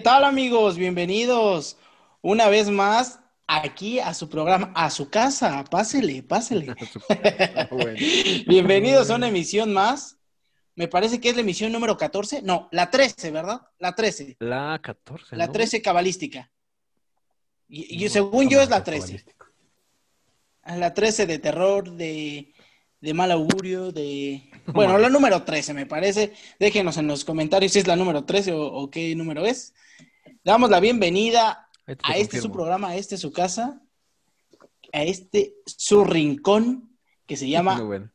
¿Qué tal amigos? Bienvenidos una vez más aquí a su programa, a su casa. Pásele, pásele. Bienvenidos a una emisión más. Me parece que es la emisión número 14. No, la 13, ¿verdad? La 13. La 14. La 13 cabalística. Y, según yo es la 13. La 13 de terror, de, de mal augurio, de... Bueno, la número 13 me parece. Déjenos en los comentarios si es la número 13 o, qué número es. Damos la bienvenida a este su programa, a este su casa, a este su rincón que se llama...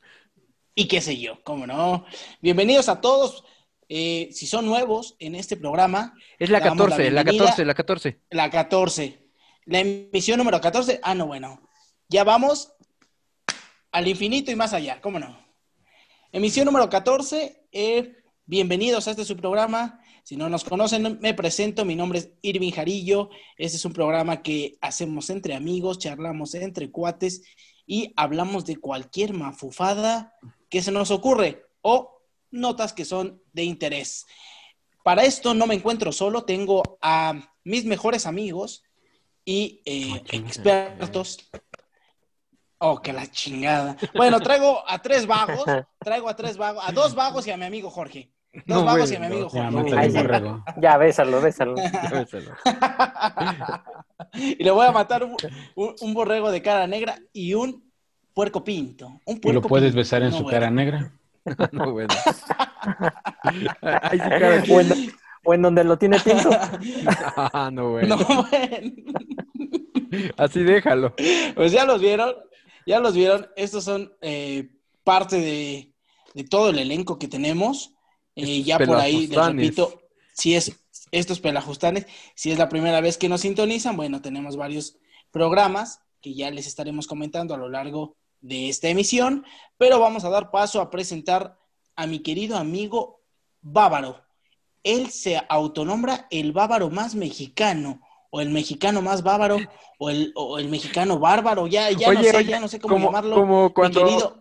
Y qué sé yo, cómo no. Bienvenidos a todos. Eh, si son nuevos en este programa. Es la 14, la, 14, la 14. La 14. La emisión número 14. Ah, no, bueno. Ya vamos al infinito y más allá, ¿cómo no? Emisión número 14. Eh, bienvenidos a este su programa. Si no nos conocen, me presento. Mi nombre es Irving Jarillo. Este es un programa que hacemos entre amigos, charlamos entre cuates y hablamos de cualquier mafufada que se nos ocurre o notas que son de interés. Para esto no me encuentro solo, tengo a mis mejores amigos y eh, expertos. Oh, que la chingada. Bueno, traigo a tres vagos, traigo a tres vagos, a dos vagos y a mi amigo Jorge. Y a mi amigo Jorge. Ya, bésalo, bésalo. y le voy a matar un, borrego de cara negra y un puerco pinto. Un ¿Y lo puedes besar en su cara negra? no, bueno. o, en, donde lo tiene pinto. ah, no, bueno. No, bueno. Así déjalo. Pues ya los vieron, ya los vieron. Estos son eh, parte de, todo el elenco que tenemos. Eh, ya por ahí, les repito, si es estos pelajustanes, si es la primera vez que nos sintonizan, bueno, tenemos varios programas que ya les estaremos comentando a lo largo de esta emisión, pero vamos a dar paso a presentar a mi querido amigo Bávaro. Él se autonombra el bávaro más mexicano, o el mexicano más bávaro, o el, el mexicano bárbaro, ya, ya no sé, ya no sé cómo llamarlo. Como cuando,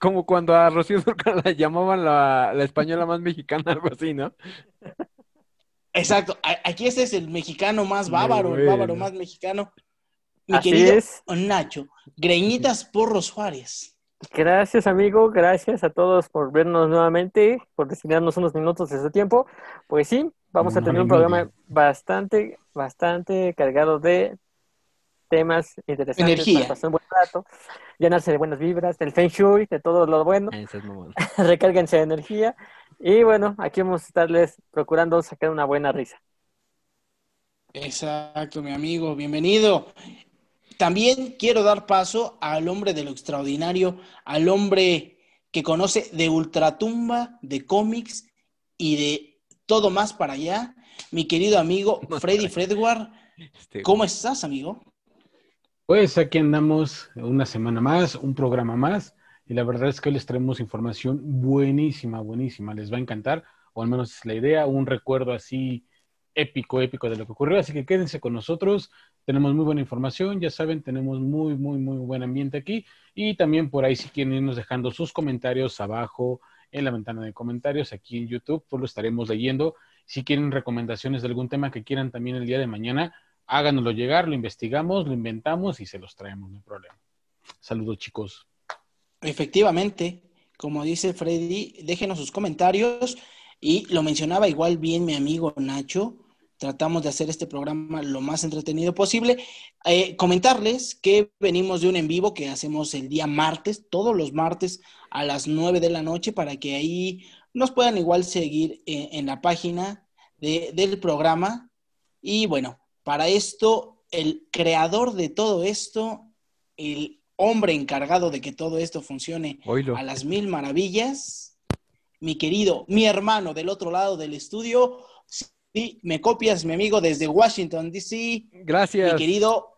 como cuando a Rocío Durcal la llamaban la, la española más mexicana, algo así, ¿no? Exacto, aquí este es el mexicano más bávaro, el bávaro más mexicano. Mi querido Nacho, Greñitas Porros Juárez. Gracias, amigo. Gracias a todos por vernos nuevamente, por destinarnos unos minutos de su tiempo. Pues sí, vamos a tener un programa bastante, bastante cargado de temas interesantes Energía. para pasar un buen rato, llenarse de buenas vibras, del feng shui, de todo lo bueno. Recárguense de energía. Y bueno, aquí vamos a estarles procurando sacar una buena risa. Exacto, mi amigo, bienvenido. También quiero dar paso al hombre de lo extraordinario, al hombre que conoce de ultratumba, de cómics y de todo más para allá, mi querido amigo Freddy Fredward. Este, ¿Cómo estás, amigo? Pues aquí andamos una semana más, un programa más, y la verdad es que hoy les traemos información buenísima, buenísima, les va a encantar, o al menos es la idea, un recuerdo así épico, épico de lo que ocurrió, así que quédense con nosotros, tenemos muy buena información, ya saben, tenemos muy, muy, muy buen ambiente aquí. Y también por ahí si quieren irnos dejando sus comentarios abajo en la ventana de comentarios aquí en YouTube, pues lo estaremos leyendo. Si quieren recomendaciones de algún tema que quieran también el día de mañana, háganoslo llegar, lo investigamos, lo inventamos y se los traemos, no hay problema. Saludos chicos. Efectivamente, como dice Freddy, déjenos sus comentarios y lo mencionaba igual bien mi amigo Nacho tratamos de hacer este programa lo más entretenido posible. Eh, comentarles que venimos de un en vivo que hacemos el día martes, todos los martes a las 9 de la noche, para que ahí nos puedan igual seguir eh, en la página del programa. Y bueno, para esto, el creador de todo esto, el hombre encargado de que todo esto funcione a las mil maravillas, mi querido, mi hermano del otro lado del estudio, Sí, me copias, mi amigo, desde Washington, D.C. Gracias. Mi querido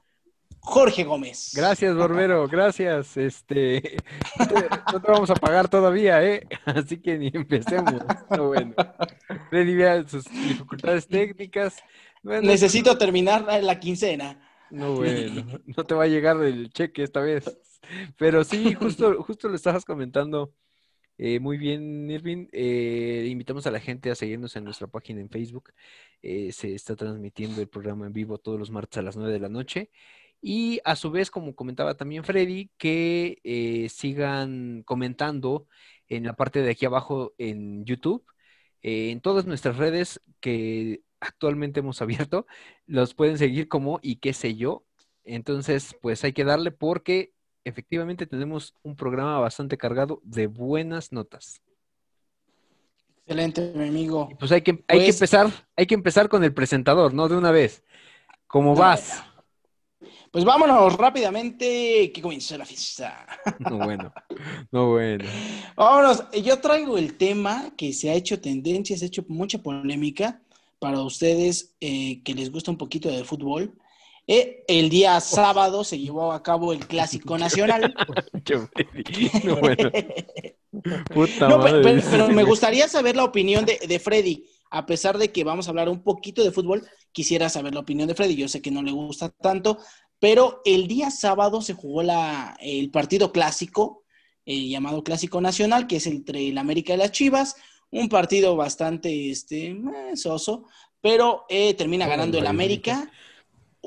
Jorge Gómez. Gracias, Borbero, gracias. Este, no te, vamos a pagar todavía, ¿eh? Así que ni empecemos. No, bueno. Sus dificultades técnicas. Necesito terminar la quincena. No, bueno, no te va a llegar el cheque esta vez. Pero sí, justo, justo lo estabas comentando Eh, muy bien, Irving. Eh, invitamos a la gente a seguirnos en nuestra página en Facebook. Eh, se está transmitiendo el programa en vivo todos los martes a las 9 de la noche. Y a su vez, como comentaba también Freddy, que eh, sigan comentando en la parte de aquí abajo en YouTube, eh, en todas nuestras redes que actualmente hemos abierto, los pueden seguir como y qué sé yo. Entonces, pues hay que darle porque efectivamente tenemos un programa bastante cargado de buenas notas. Excelente, mi amigo. Y pues hay que, hay que Pues- empezar, hay que empezar con el presentador, ¿no? De una vez. ¿Cómo vas? Pues vámonos rápidamente, que comience la fiesta. No, bueno. No, bueno. Vámonos, yo traigo el tema que se ha hecho tendencia, se ha hecho mucha polémica para ustedes eh, que les gusta un poquito de fútbol. Eh, el día sábado se llevó a cabo el Clásico Nacional. Yo, Freddy. No, bueno. Puta No, pe- madre. pero, pero me gustaría saber la opinión de, de Freddy. A pesar de que vamos a hablar un poquito de fútbol, quisiera saber la opinión de Freddy. Yo sé que no le gusta tanto, pero el día sábado se jugó la, el partido clásico, eh, llamado Clásico Nacional, que es entre el América y las Chivas. Un partido bastante este, eh, soso, pero eh, termina ganando el América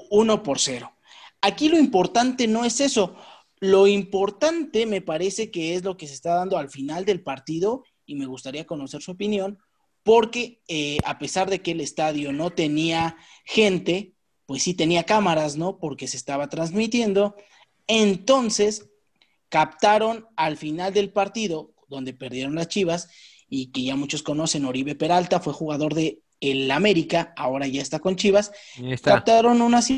1 por 0. Aquí lo importante no es eso. Lo importante me parece que es lo que se está dando al final del partido y me gustaría conocer su opinión porque eh, a pesar de que el estadio no tenía gente, pues sí tenía cámaras, ¿no? Porque se estaba transmitiendo. Entonces, captaron al final del partido, donde perdieron las Chivas, y que ya muchos conocen, Oribe Peralta fue jugador de el América, ahora ya está con Chivas, está. captaron unas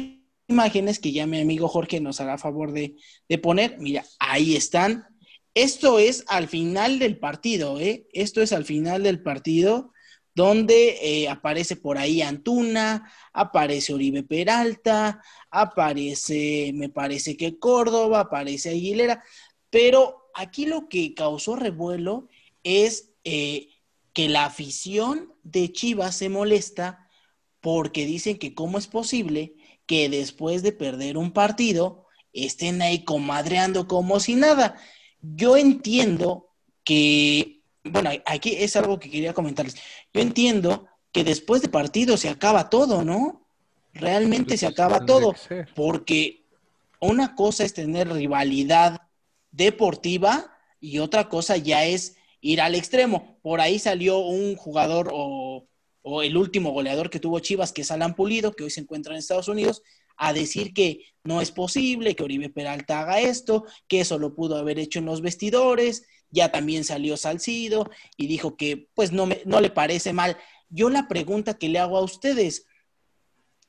imágenes que ya mi amigo Jorge nos hará favor de, de poner. Mira, ahí están. Esto es al final del partido, ¿eh? Esto es al final del partido donde eh, aparece por ahí Antuna, aparece Oribe Peralta, aparece, me parece que Córdoba, aparece Aguilera, pero aquí lo que causó revuelo es eh, que la afición de Chivas se molesta porque dicen que cómo es posible que después de perder un partido estén ahí comadreando como si nada. Yo entiendo que, bueno, aquí es algo que quería comentarles. Yo entiendo que después de partido se acaba todo, ¿no? Realmente se acaba todo, porque una cosa es tener rivalidad deportiva y otra cosa ya es ir al extremo. Por ahí salió un jugador o, o el último goleador que tuvo Chivas, que es Alan Pulido, que hoy se encuentra en Estados Unidos, a decir que no es posible que Oribe Peralta haga esto, que eso lo pudo haber hecho en los vestidores. Ya también salió Salcido y dijo que pues no, me, no le parece mal. Yo la pregunta que le hago a ustedes,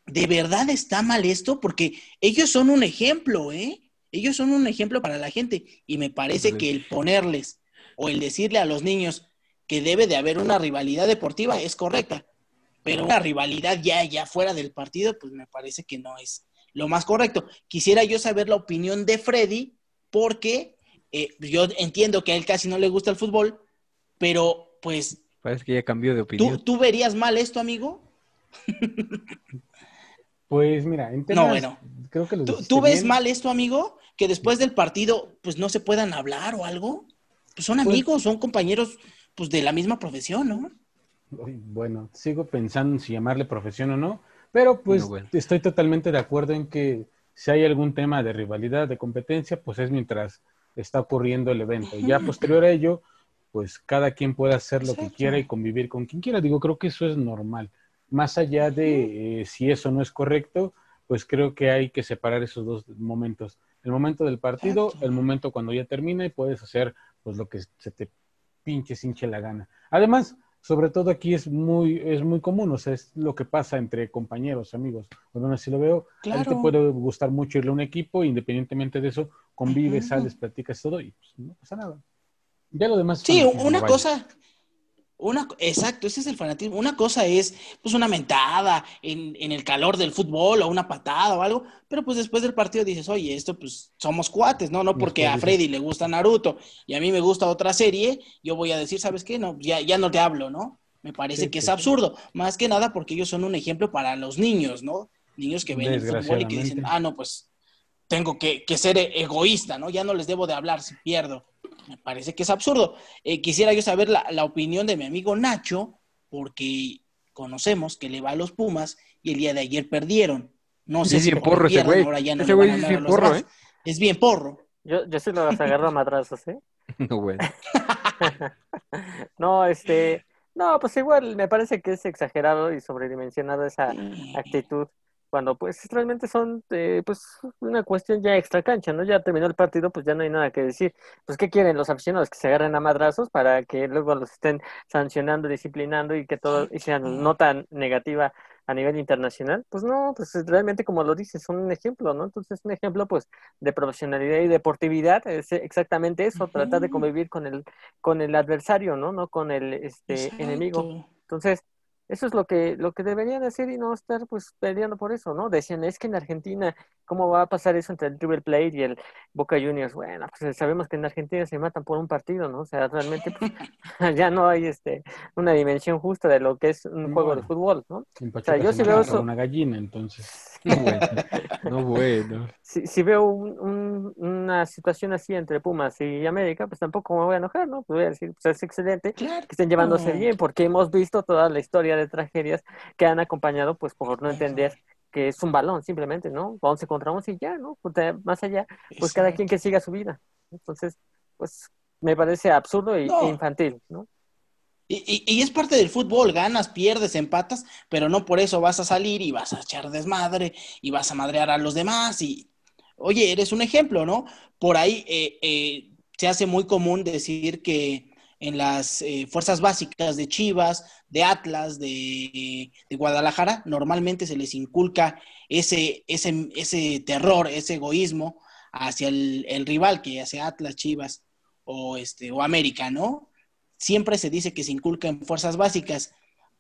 ¿de verdad está mal esto? Porque ellos son un ejemplo, ¿eh? Ellos son un ejemplo para la gente y me parece que el ponerles o el decirle a los niños que debe de haber una rivalidad deportiva es correcta, pero una rivalidad ya, ya fuera del partido, pues me parece que no es lo más correcto. Quisiera yo saber la opinión de Freddy, porque eh, yo entiendo que a él casi no le gusta el fútbol, pero pues, Parece que ya cambió de ¿tú, opinión. ¿tú verías mal esto, amigo? Pues mira, en temas, No, bueno. creo que lo ¿Tú, tú ves bien. mal esto, amigo? Que después del partido, pues no se puedan hablar o algo. Pues son Pues- amigos, son compañeros, pues de la misma profesión, ¿no? Bueno, sigo pensando en si llamarle profesión o no, pero pues bueno. estoy totalmente de acuerdo en que si hay algún tema de rivalidad, de competencia, pues es mientras está ocurriendo el evento. Ya posterior a ello, pues cada quien puede hacer lo que quiera y convivir con quien quiera. Digo, creo que eso es normal. Más allá de eh, si eso no es correcto, pues creo que hay que separar esos dos momentos. El momento del partido, Exacto. el momento cuando ya termina y puedes hacer pues lo que se te pinche hinche la gana. Además, sobre todo aquí es muy, es muy común, o sea, es lo que pasa entre compañeros, amigos. Bueno, así lo veo, a ti te puede gustar mucho irle a un equipo, independientemente de eso, convives, sales, platicas todo y pues, no pasa nada. Ya lo demás Sí, una vaya. Una, exacto, ese es el fanatismo. Una cosa es, pues, una mentada en, en el calor del fútbol o una patada o algo, pero pues después del partido dices, oye, esto pues somos cuates, ¿no? No porque a Freddy le gusta Naruto y a mí me gusta otra serie, yo voy a decir, ¿sabes qué? No, ya, ya no te hablo, ¿no? Me parece Sí, que es sí. absurdo, más que nada porque ellos son un ejemplo para los niños, ¿no? Niños que ven el fútbol y que dicen, ah, no, pues tengo que, que ser egoísta, ¿no? Ya no les debo de hablar si pierdo. Me parece que es absurdo. Eh, quisiera yo saber la, la opinión de mi amigo Nacho, porque conocemos que le va a los Pumas y el día de ayer perdieron. No sé Es si bien porro ese güey. ahora ya no Ese güey van a es bien porro, demás. ¿eh? Es bien porro. Yo, yo sí los agarro a madrazos, ¿eh? No, bueno. No, este, no, pues igual me parece que es exagerado y sobredimensionado esa actitud cuando pues realmente son eh, pues una cuestión ya extra cancha, ¿no? Ya terminó el partido, pues ya no hay nada que decir. Pues ¿qué quieren los aficionados? Que se agarren a madrazos para que luego los estén sancionando, disciplinando y que todo y sea nota negativa a nivel internacional. Pues no, pues realmente como lo dices, son un ejemplo, ¿no? Entonces un ejemplo pues de profesionalidad y deportividad es exactamente eso, tratar de convivir con el con el adversario, ¿no? No con el este enemigo. Entonces, eso es lo que, lo que deberían hacer y no estar pues peleando por eso, ¿no? Decían, es que en Argentina, ¿cómo va a pasar eso entre el River Plate y el Boca Juniors? Bueno, pues sabemos que en Argentina se matan por un partido, ¿no? O sea, realmente pues, ya no hay este una dimensión justa de lo que es un No. juego de fútbol, ¿no? En Pachuca yo se sí veo eso. una gallina, entonces. No, bueno. No, bueno. Si, si veo un- un- una situación así entre Pumas y América, pues tampoco me voy a enojar, ¿no? Pues voy a decir, pues es excelente Claro. que estén llevándose bien, porque hemos visto toda la historia de tragedias que han acompañado, pues por no entender que es un balón, simplemente, ¿no? 11 contra 11 y ya, ¿no? Pues, más allá, pues cada quien que siga su vida. Entonces, pues me parece absurdo y, No. e infantil, ¿no? Y, y- y es parte del fútbol, ganas, pierdes, empatas, pero no por eso vas a salir y vas a echar desmadre y vas a madrear a los demás. Y, oye, eres un ejemplo, ¿no? Por ahí eh, eh, se hace muy común decir que en las eh, fuerzas básicas de Chivas, de Atlas, de, Guadalajara, normalmente se les inculca ese, ese, ese terror, ese egoísmo hacia el, rival, que hacia Atlas, Chivas o, este, o América, ¿no? siempre se dice que se inculca en fuerzas básicas.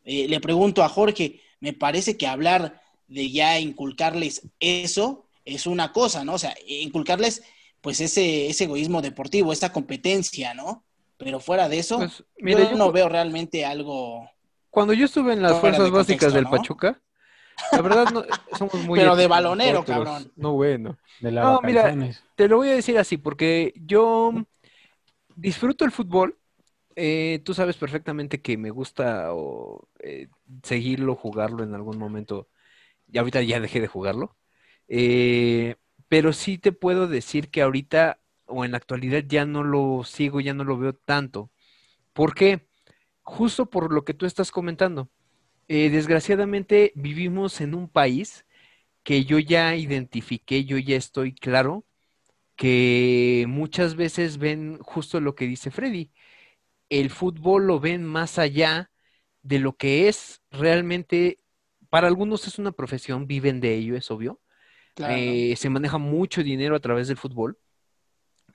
Eh, le pregunto a Jorge, me parece que hablar de ya inculcarles eso es una cosa, ¿no? O sea, inculcarles pues ese, ese egoísmo deportivo, esa competencia, ¿no? Pero fuera de eso, Pues, mira, yo, yo no veo realmente algo... Cuando yo estuve en las de fuerzas básicas contexto, del ¿no? Pachuca, la verdad no, somos muy... Pero de balonero, nosotros. cabrón. No, bueno. De la No, mira. Te lo voy a decir así, porque yo disfruto el fútbol. eh, tú sabes perfectamente que me gusta o, eh, seguirlo, jugarlo en algún momento. Y ahorita ya dejé de jugarlo. Eh, pero sí te puedo decir que ahorita o en la actualidad ya no lo sigo, ya no lo veo tanto. ¿Por qué? Justo por lo que tú estás comentando. Eh, desgraciadamente vivimos en un país que yo ya identifiqué, yo ya estoy claro que muchas veces ven justo lo que dice Freddy. El fútbol lo ven más allá de lo que es realmente, para algunos es una profesión, viven de ello, es obvio. Claro, Eh, se maneja mucho dinero a través del fútbol,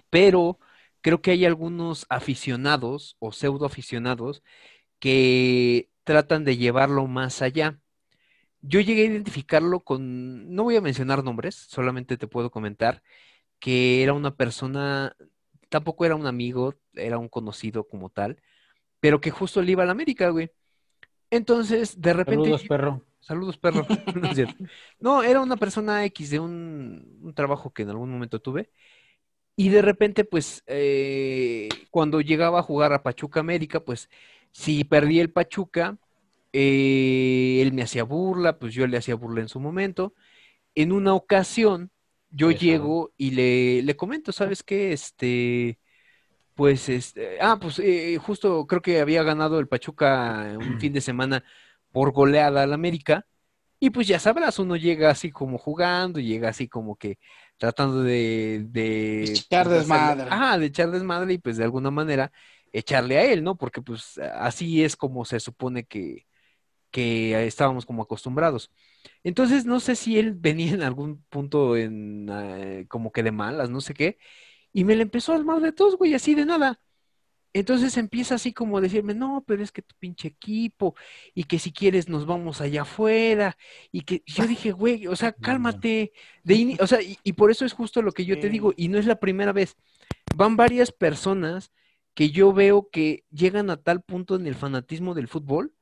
pero creo que hay algunos aficionados o pseudo aficionados que tratan de llevarlo más allá. Yo llegué a identificarlo con, no voy a mencionar nombres, solamente te puedo comentar que era una persona, tampoco era un amigo, era un conocido como tal, pero que justo le iba a la América, güey. Entonces, de repente, Saludos, perro. Saludos, perro. No, es cierto. No, era una persona X de un, un trabajo que en algún momento tuve. Y de repente, pues, eh, cuando llegaba a jugar a Pachuca América, pues, si perdía el Pachuca, eh, él me hacía burla, pues yo le hacía burla en su momento. En una ocasión, yo Eso. llego y le, le comento, ¿sabes qué? Este, pues, este, ah, pues eh, justo creo que había ganado el Pachuca un fin de semana por goleada al América. Y pues ya sabrás, uno llega así como jugando, llega así como que tratando de, de Echar pues, desmadre. hacerle- Ajá, de echar desmadre y pues de alguna manera echarle a él, ¿no? Porque pues así es como se supone que, que estábamos como acostumbrados. Entonces, no sé si él venía en algún punto en eh, como que de malas, no sé qué, y me le empezó a armar de todos, güey, así de nada. Entonces empieza así como a decirme, no, pero es que tu pinche equipo, y que si quieres nos vamos allá afuera, y que yo dije, güey, o sea, cálmate. De o sea, y, y por eso es justo lo que yo te digo, y no es la primera vez. Van varias personas que yo veo que llegan a tal punto en el fanatismo del fútbol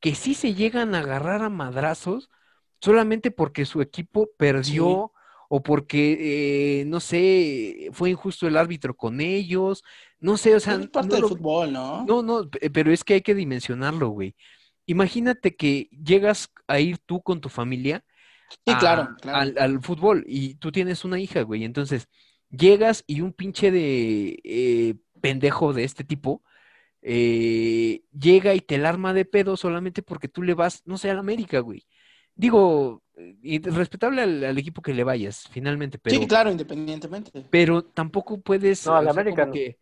que sí se llegan a agarrar a madrazos solamente porque su equipo perdió o porque, eh, no sé, fue injusto el árbitro con ellos, no sé, o sea... Es parte no del lo- fútbol, ¿no? No, no, pe- pero es que hay que dimensionarlo, güey. Imagínate que llegas a ir tú con tu familia Sí, a- claro, claro. Al, al fútbol y tú tienes una hija, güey. Entonces, llegas y un pinche de eh, pendejo de este tipo eh, llega y te la arma de pedo solamente porque tú le vas, no sé, al América, güey. Digo, eh, y respetable al, al equipo que le vayas, finalmente, pero, Sí, claro, independientemente. pero tampoco puedes. No, al América no. que-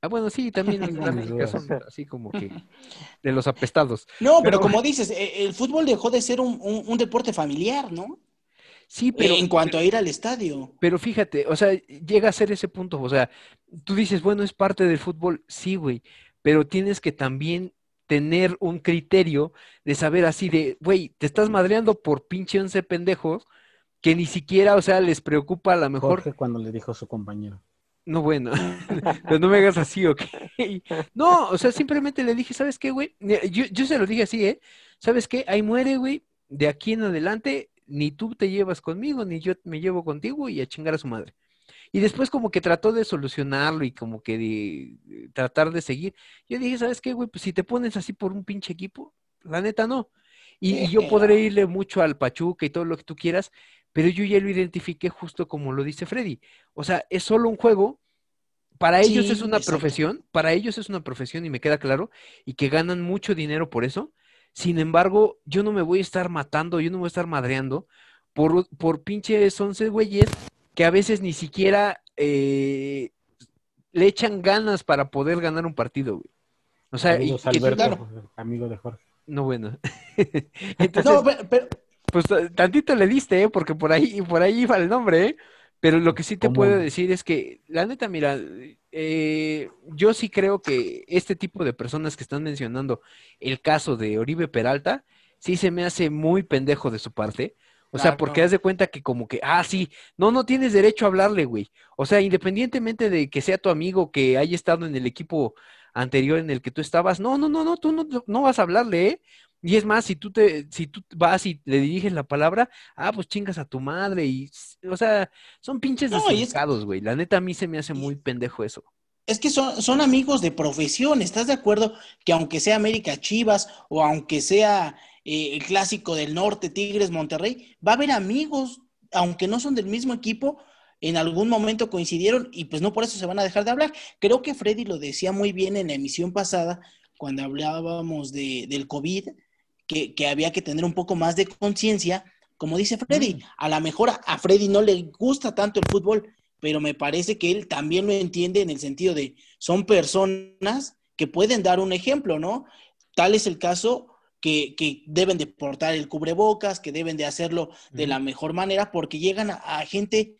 Ah, bueno, sí, también mis América son así como que de los apestados. No, pero, Pero- como dices, eh, el fútbol dejó de ser un, un- un deporte familiar, ¿no? Sí, pero. en cuanto a ir al estadio. Pero fíjate, o sea, llega a ser ese punto, o sea, tú dices, bueno, es parte del fútbol, sí, güey, pero tienes que también tener un criterio de saber así de, güey, te estás madreando por pinche once pendejos que ni siquiera, o sea, les preocupa a lo mejor, Jorge cuando le dijo a su compañero. no, bueno, pero no me hagas así, ¿ok? No, o sea, simplemente le dije, ¿sabes qué, güey? Yo, yo se lo dije así, ¿eh? ¿Sabes qué? Ahí muere, güey, de aquí en adelante, ni tú te llevas conmigo, ni yo me llevo contigo y a chingar a su madre. Y después como que trató de solucionarlo y como que de, de tratar de seguir. Yo dije, ¿sabes qué, güey? Pues si te pones así por un pinche equipo, la neta no. Y, y yo podré irle mucho al Pachuca y todo lo que tú quieras, pero yo ya lo identifiqué justo como lo dice Freddy. O sea, es solo un juego. Para ellos Sí, es una exacto. profesión, para ellos es una profesión y me queda claro, y que ganan mucho dinero por eso. Sin embargo, yo no me voy a estar matando, yo no me voy a estar madreando por, por pinches once güeyes que a veces ni siquiera eh, le echan ganas para poder ganar un partido, güey. O sea, y Alberto, amigo de Jorge. no, bueno. Entonces, No, pero, pero- pues tantito le diste, ¿eh? Porque por ahí, por ahí iba el nombre, ¿eh? Pero lo que sí te ¿Cómo puedo decir es que, la neta, mira, eh, yo sí creo que este tipo de personas que están mencionando el caso de Oribe Peralta, sí se me hace muy pendejo de su parte. O sea, porque haz de cuenta que como que, ah, sí, no, no tienes derecho a hablarle, güey. O sea, independientemente de que sea tu amigo que haya estado en el equipo anterior en el que tú estabas, no, no, no, no, tú no, no vas a hablarle, ¿eh? Y es más, si tú te, si tú vas y le diriges la palabra, ah, pues chingas a tu madre y, o sea, son pinches No, es- güey. La neta a mí se me hace muy pendejo eso. es que son, son amigos de profesión. ¿Estás de acuerdo que aunque sea América Chivas o aunque sea eh, el clásico del norte, Tigres Monterrey, va a haber amigos, aunque no son del mismo equipo, en algún momento coincidieron y pues no por eso se van a dejar de hablar. Creo que Freddy lo decía muy bien en la emisión pasada, cuando hablábamos de, del COVID, que, que había que tener un poco más de conciencia. Como dice Freddy, a lo mejor a, a Freddy no le gusta tanto el fútbol, pero me parece que él también lo entiende en el sentido de son personas que pueden dar un ejemplo, ¿no? Tal es el caso que, que deben de portar el cubrebocas, que deben de hacerlo de la mejor manera, porque llegan a, a gente,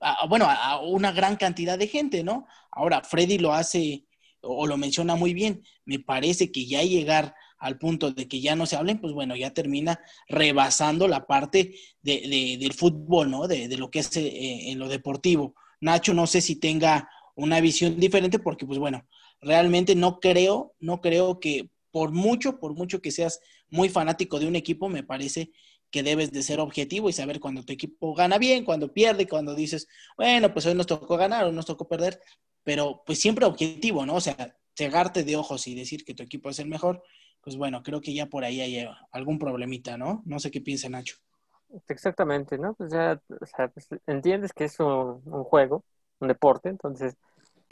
a- bueno, a, a una gran cantidad de gente, ¿no? Ahora, Freddy lo hace o lo menciona muy bien, me parece que ya llegar al punto de que ya no se hablen, pues bueno, ya termina rebasando la parte de, de- del fútbol, ¿no? De, de lo que es eh, en lo deportivo. Nacho, no sé si tenga una visión diferente, porque pues bueno, realmente no creo, no creo que por mucho, por mucho que seas muy fanático de un equipo, me parece que debes de ser objetivo y saber cuando tu equipo gana bien, cuando pierde, cuando dices, bueno, pues hoy nos tocó ganar o nos tocó perder, pero pues siempre objetivo, ¿no? O sea, cegarte de ojos y decir que tu equipo es el mejor, pues bueno, creo que ya por ahí hay algún problemita, ¿no? No sé qué piensa Nacho. Exactamente, ¿no? Pues ya, o sea, pues entiendes que es un, un juego, un deporte, entonces,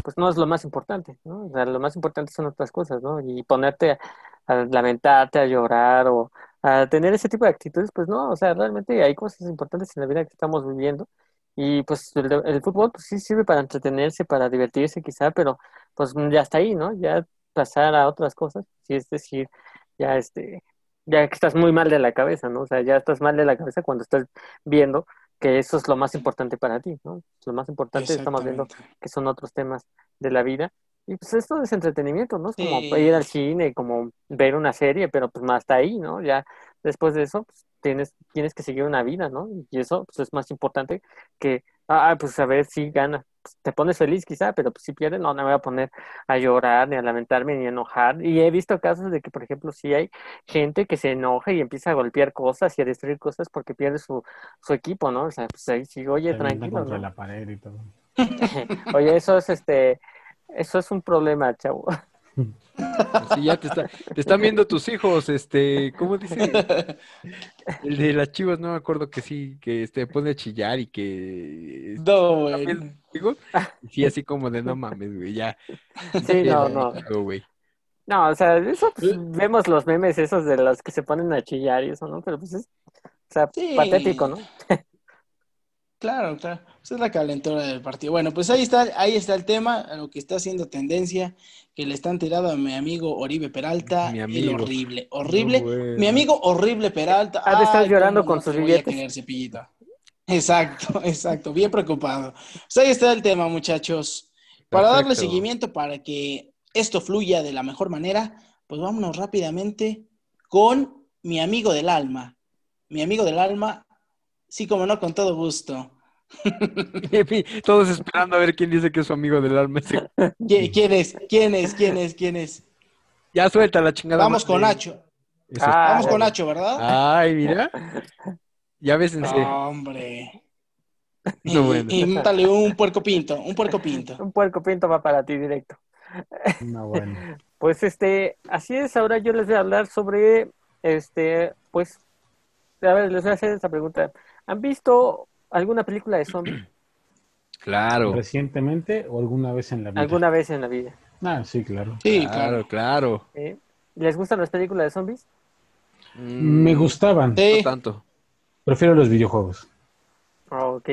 pues no es lo más importante, ¿no? O sea, lo más importante son otras cosas, ¿no? Y ponerte a, a lamentarte, a llorar o a tener ese tipo de actitudes, pues no, o sea, realmente hay cosas importantes en la vida que estamos viviendo y pues el, el fútbol pues sí sirve para entretenerse, para divertirse quizá, pero pues ya está ahí, ¿no? Ya pasar a otras cosas, sí, es decir, ya este, ya que estás muy mal de la cabeza, ¿no? O sea, ya estás mal de la cabeza cuando estás viendo que eso es lo más importante para ti, ¿no? Lo más importante estamos viendo que son otros temas de la vida. Y pues esto es entretenimiento, ¿no? Es como Sí. ir al cine, como ver una serie, pero pues más hasta ahí, ¿no? Ya después de eso, pues tienes, tienes que seguir una vida, ¿no? Y eso pues es más importante que, ah, pues a ver si gana te pones feliz quizá, pero pues, si pierdes, no, no me voy a poner a llorar, ni a lamentarme, ni a enojar. Y he visto casos de que, por ejemplo, sí hay gente que se enoja y empieza a golpear cosas y a destruir cosas porque pierde su, su equipo, ¿no? O sea, pues ahí sí, oye, Se tranquilo. contra ¿no? la pared y todo. Oye, eso es este, eso es un problema, chavo. Así ya te, está, te están viendo tus hijos, este, ¿cómo dice? El de las chivas, no me acuerdo que sí, que este pone a chillar y que No, también güey. digo, sí, así como de no mames, güey, ya. Sí, no, no. digo, güey. No, o sea, eso pues, vemos los memes esos de los que se ponen a chillar y eso, ¿no? Pero pues es, o sea, Sí. patético, ¿no? Claro, claro. Esa es la calentura del partido. Bueno, pues ahí está, ahí está el tema, a lo que está haciendo tendencia, que le están tirando a mi amigo Oribe Peralta. Mi el amigo. horrible, horrible. No, bueno. Mi amigo horrible Peralta. Ha de estar Ay, llorando con sus te voy a billetes. Cepillito. Exacto, exacto. Bien preocupado. Pues ahí está el tema, muchachos. Para darle seguimiento, para que esto fluya de la mejor manera, pues vámonos rápidamente con mi amigo del alma. Mi amigo del alma, sí, como no, con todo gusto. Todos esperando a ver quién dice que es su amigo del alma. ese. ¿Qui- ¿Quién es? ¿Quién es? ¿Quién es? ¿Quién es? Ya suelta la chingada. Vamos con Nacho. Eso Ah, Vamos con. Nacho, ¿verdad? Ay, mira. Ya ves en serio. Hombre. Y, No, bueno. y métale un puerco pinto, un puerco pinto. Un puerco pinto va para ti directo. No, bueno. Pues este, así es, ahora yo les voy a hablar sobre, este, pues, a ver, les voy a hacer esta pregunta. ¿Han visto alguna película de zombies Claro. ¿Recientemente o alguna vez en la vida? alguna vez en la vida? Ah, sí, claro. Sí, Claro, claro. claro. ¿Eh? ¿Les gustan las películas de zombies? Mm, Me gustaban. Sí. No tanto. Prefiero los videojuegos. Ah, Ok,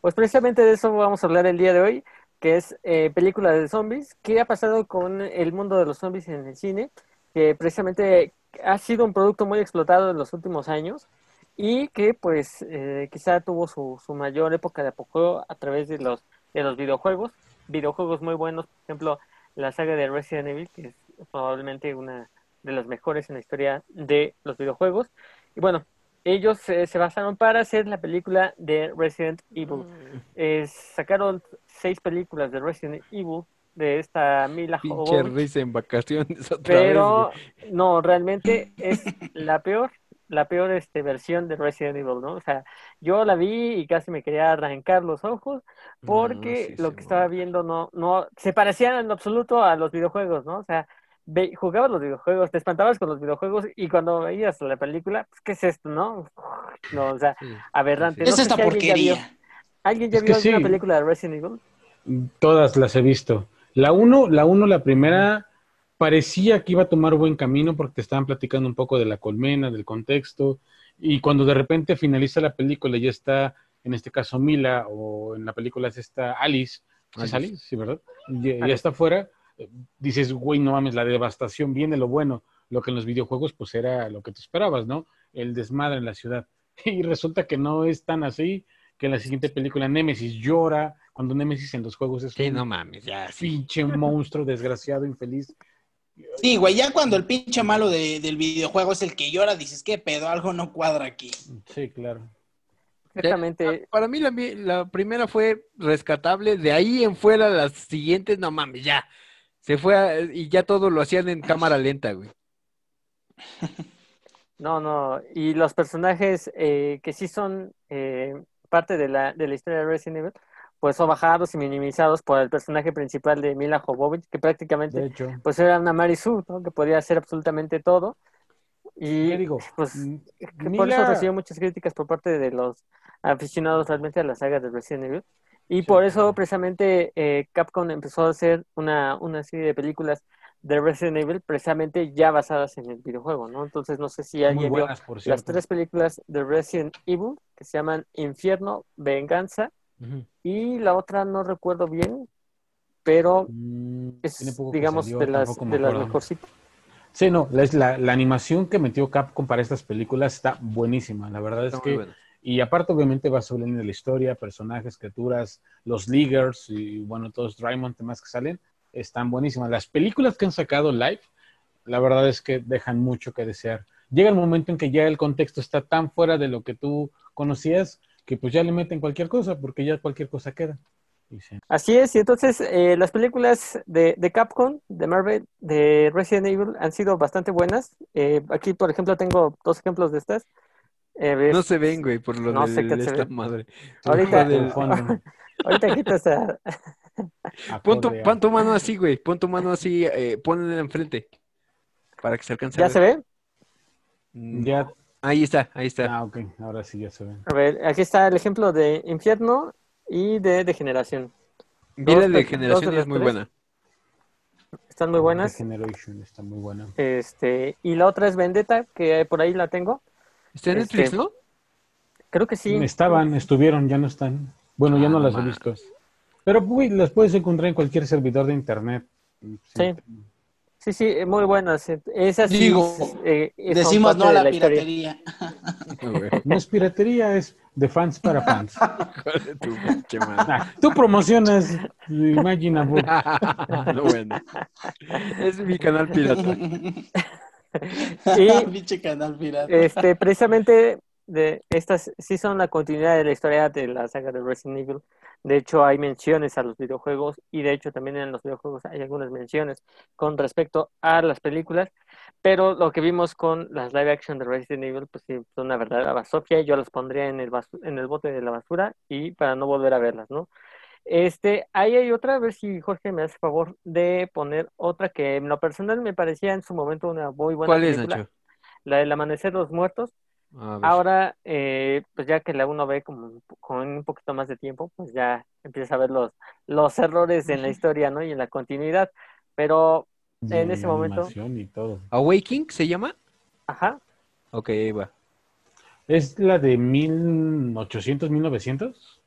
pues precisamente de eso vamos a hablar el día de hoy, que es eh, películas de zombies. ¿Qué ha pasado con el mundo de los zombies en el cine? Que precisamente ha sido un producto muy explotado en los últimos años y que pues eh, quizá tuvo su, su mayor época de apogeo a través de los, de los videojuegos. Videojuegos muy buenos, por ejemplo, la saga de Resident Evil, que es probablemente una de las mejores en la historia de los videojuegos. Y bueno, ellos eh, se basaron para hacer la película de Resident Evil. Eh, sacaron seis películas de Resident Evil de esta Mila Pinche Jovovich, risa en vacaciones otra pero vez. no, realmente es la peor, la peor este, versión de Resident Evil, ¿no? O sea, yo la vi y casi me quería arrancar los ojos porque No, sí, lo sí, que estaba bueno. viendo no, no, se parecían en lo absoluto a los videojuegos, ¿no? O sea, ve- jugabas los videojuegos, te espantabas con los videojuegos y cuando veías la película, pues, ¿qué es esto, no? No, o sea, Sí. aberrante. Sí, ¿Qué No es esta si alguien ya vio- porquería? ¿Alguien ya vio alguna sí. película de Resident Evil? Todas las he visto. La uno, la uno, la primera, parecía que iba a tomar buen camino porque te estaban platicando un poco de la colmena, del contexto, y cuando de repente finaliza la película y ya está, en este caso Mila, o en la película es esta Alice, ¿Sí es Alice. Alice? Sí, ¿verdad? Ya, ya está afuera, eh, dices, güey, no mames, la devastación viene lo bueno, lo que en los videojuegos pues era lo que te esperabas, ¿no? El desmadre en la ciudad. Y resulta que no es tan así, que en la siguiente película Nemesis llora, cuando Nemesis en los juegos es Sí, un no mames, ya, sí. pinche monstruo desgraciado, infeliz. Sí, güey, ya cuando el pinche malo de- del videojuego es el que llora, dices, ¿qué pedo? Algo no cuadra aquí. Sí, claro. Exactamente. Para mí la, mi- la primera fue rescatable, de ahí en fuera las siguientes, no mames, ya. Se fue a- y ya todo lo hacían en cámara lenta, güey. No, no. Y los personajes eh, que sí son eh, parte de la, de la historia de Resident Evil, pues son bajados y minimizados por el personaje principal de Mila Jovovich, que prácticamente pues era una Mary Sue, ¿no? Que podía hacer absolutamente todo. Y ¿qué digo? pues que por eso Mila- recibió muchas críticas por parte de los aficionados realmente a la saga de Resident Evil. Y Sí, por eso claro. precisamente eh, Capcom empezó a hacer una, una serie de películas de Resident Evil precisamente ya basadas en el videojuego, ¿no? Entonces no sé si alguien buenas, las tres películas de Resident Evil que se llaman Infierno, Venganza Y la otra no recuerdo bien, pero Mm, es digamos salió, de las de las mejorcitas. Sí, no, la, la, la animación que metió Capcom para estas películas está buenísima. La verdad es Está que, y aparte obviamente va sobre de la historia, personajes, criaturas, los Leaguers y bueno, todos Draymond, temas que salen, están buenísimas. Las películas que han sacado live, la verdad es que dejan mucho que desear. Llega el momento en que ya el contexto está tan fuera de lo que tú conocías que pues ya le meten cualquier cosa, porque ya cualquier cosa queda. Así es, y entonces eh, las películas de, de Capcom, de Marvel, de Resident Evil han sido bastante buenas. Eh, aquí, por ejemplo, tengo dos ejemplos de estas. Eh, No se ven, güey, por lo No de sé qué se esta ve. madre. Ahorita- del- El fondo, Ahorita quitas a... Pon tu, pon mano así, güey. Pon tu mano así, eh, ponla enfrente. Para que se alcance a ¿Ya se ve? Ya, Ahí está, ahí está. ah, ok, ahora sí ya se ven. A ver, aquí está el ejemplo de Infierno y de Degeneración. Vi la dos de de- generación dos de y es muy tres. buena. Están muy buenas. Generation está muy buena. Este, y la otra es Vendetta, que por ahí la tengo. Está en Este, Netflix, ¿no? Creo que sí. Estaban, estuvieron, ya no están. Bueno, ya Ah, no no las he visto. Pero uy, las puedes encontrar en cualquier servidor de internet. Sí. Sí, sí, muy buenas. Esas sí, Digo, eh, Decimos no a de la, piratería. Güey, No es piratería, es de fans para fans. hijo de tu pinche madre. Ah, tú promocionas Imagine a Book. No, bueno. Es mi canal pirata. Y- canal pirata. Este, precisamente de estas sí son la continuidad de la historia de la saga de Resident Evil. De hecho, hay menciones a los videojuegos y de hecho también en los videojuegos hay algunas menciones con respecto a las películas. Pero lo que vimos con las live action de Resident Evil, pues sí, son una verdadera basofia. Yo las pondría en el, en el bote de la basura y para no volver a verlas, ¿no? Este, ahí hay otra, a ver si Jorge me hace favor de poner otra que en lo personal me parecía en su momento una muy buena ¿Cuál es, película. Nacho? La del Amanecer de los Muertos. Ahora, eh, pues ya que la uno ve como con un poquito más de tiempo, pues ya empieza a ver los, los errores en la historia, ¿no? Y en la continuidad. Pero, En ese momento. Y todo. ¿Awaking se llama? ajá, Ok, ahí va. ¿Es la de 1800, 1900?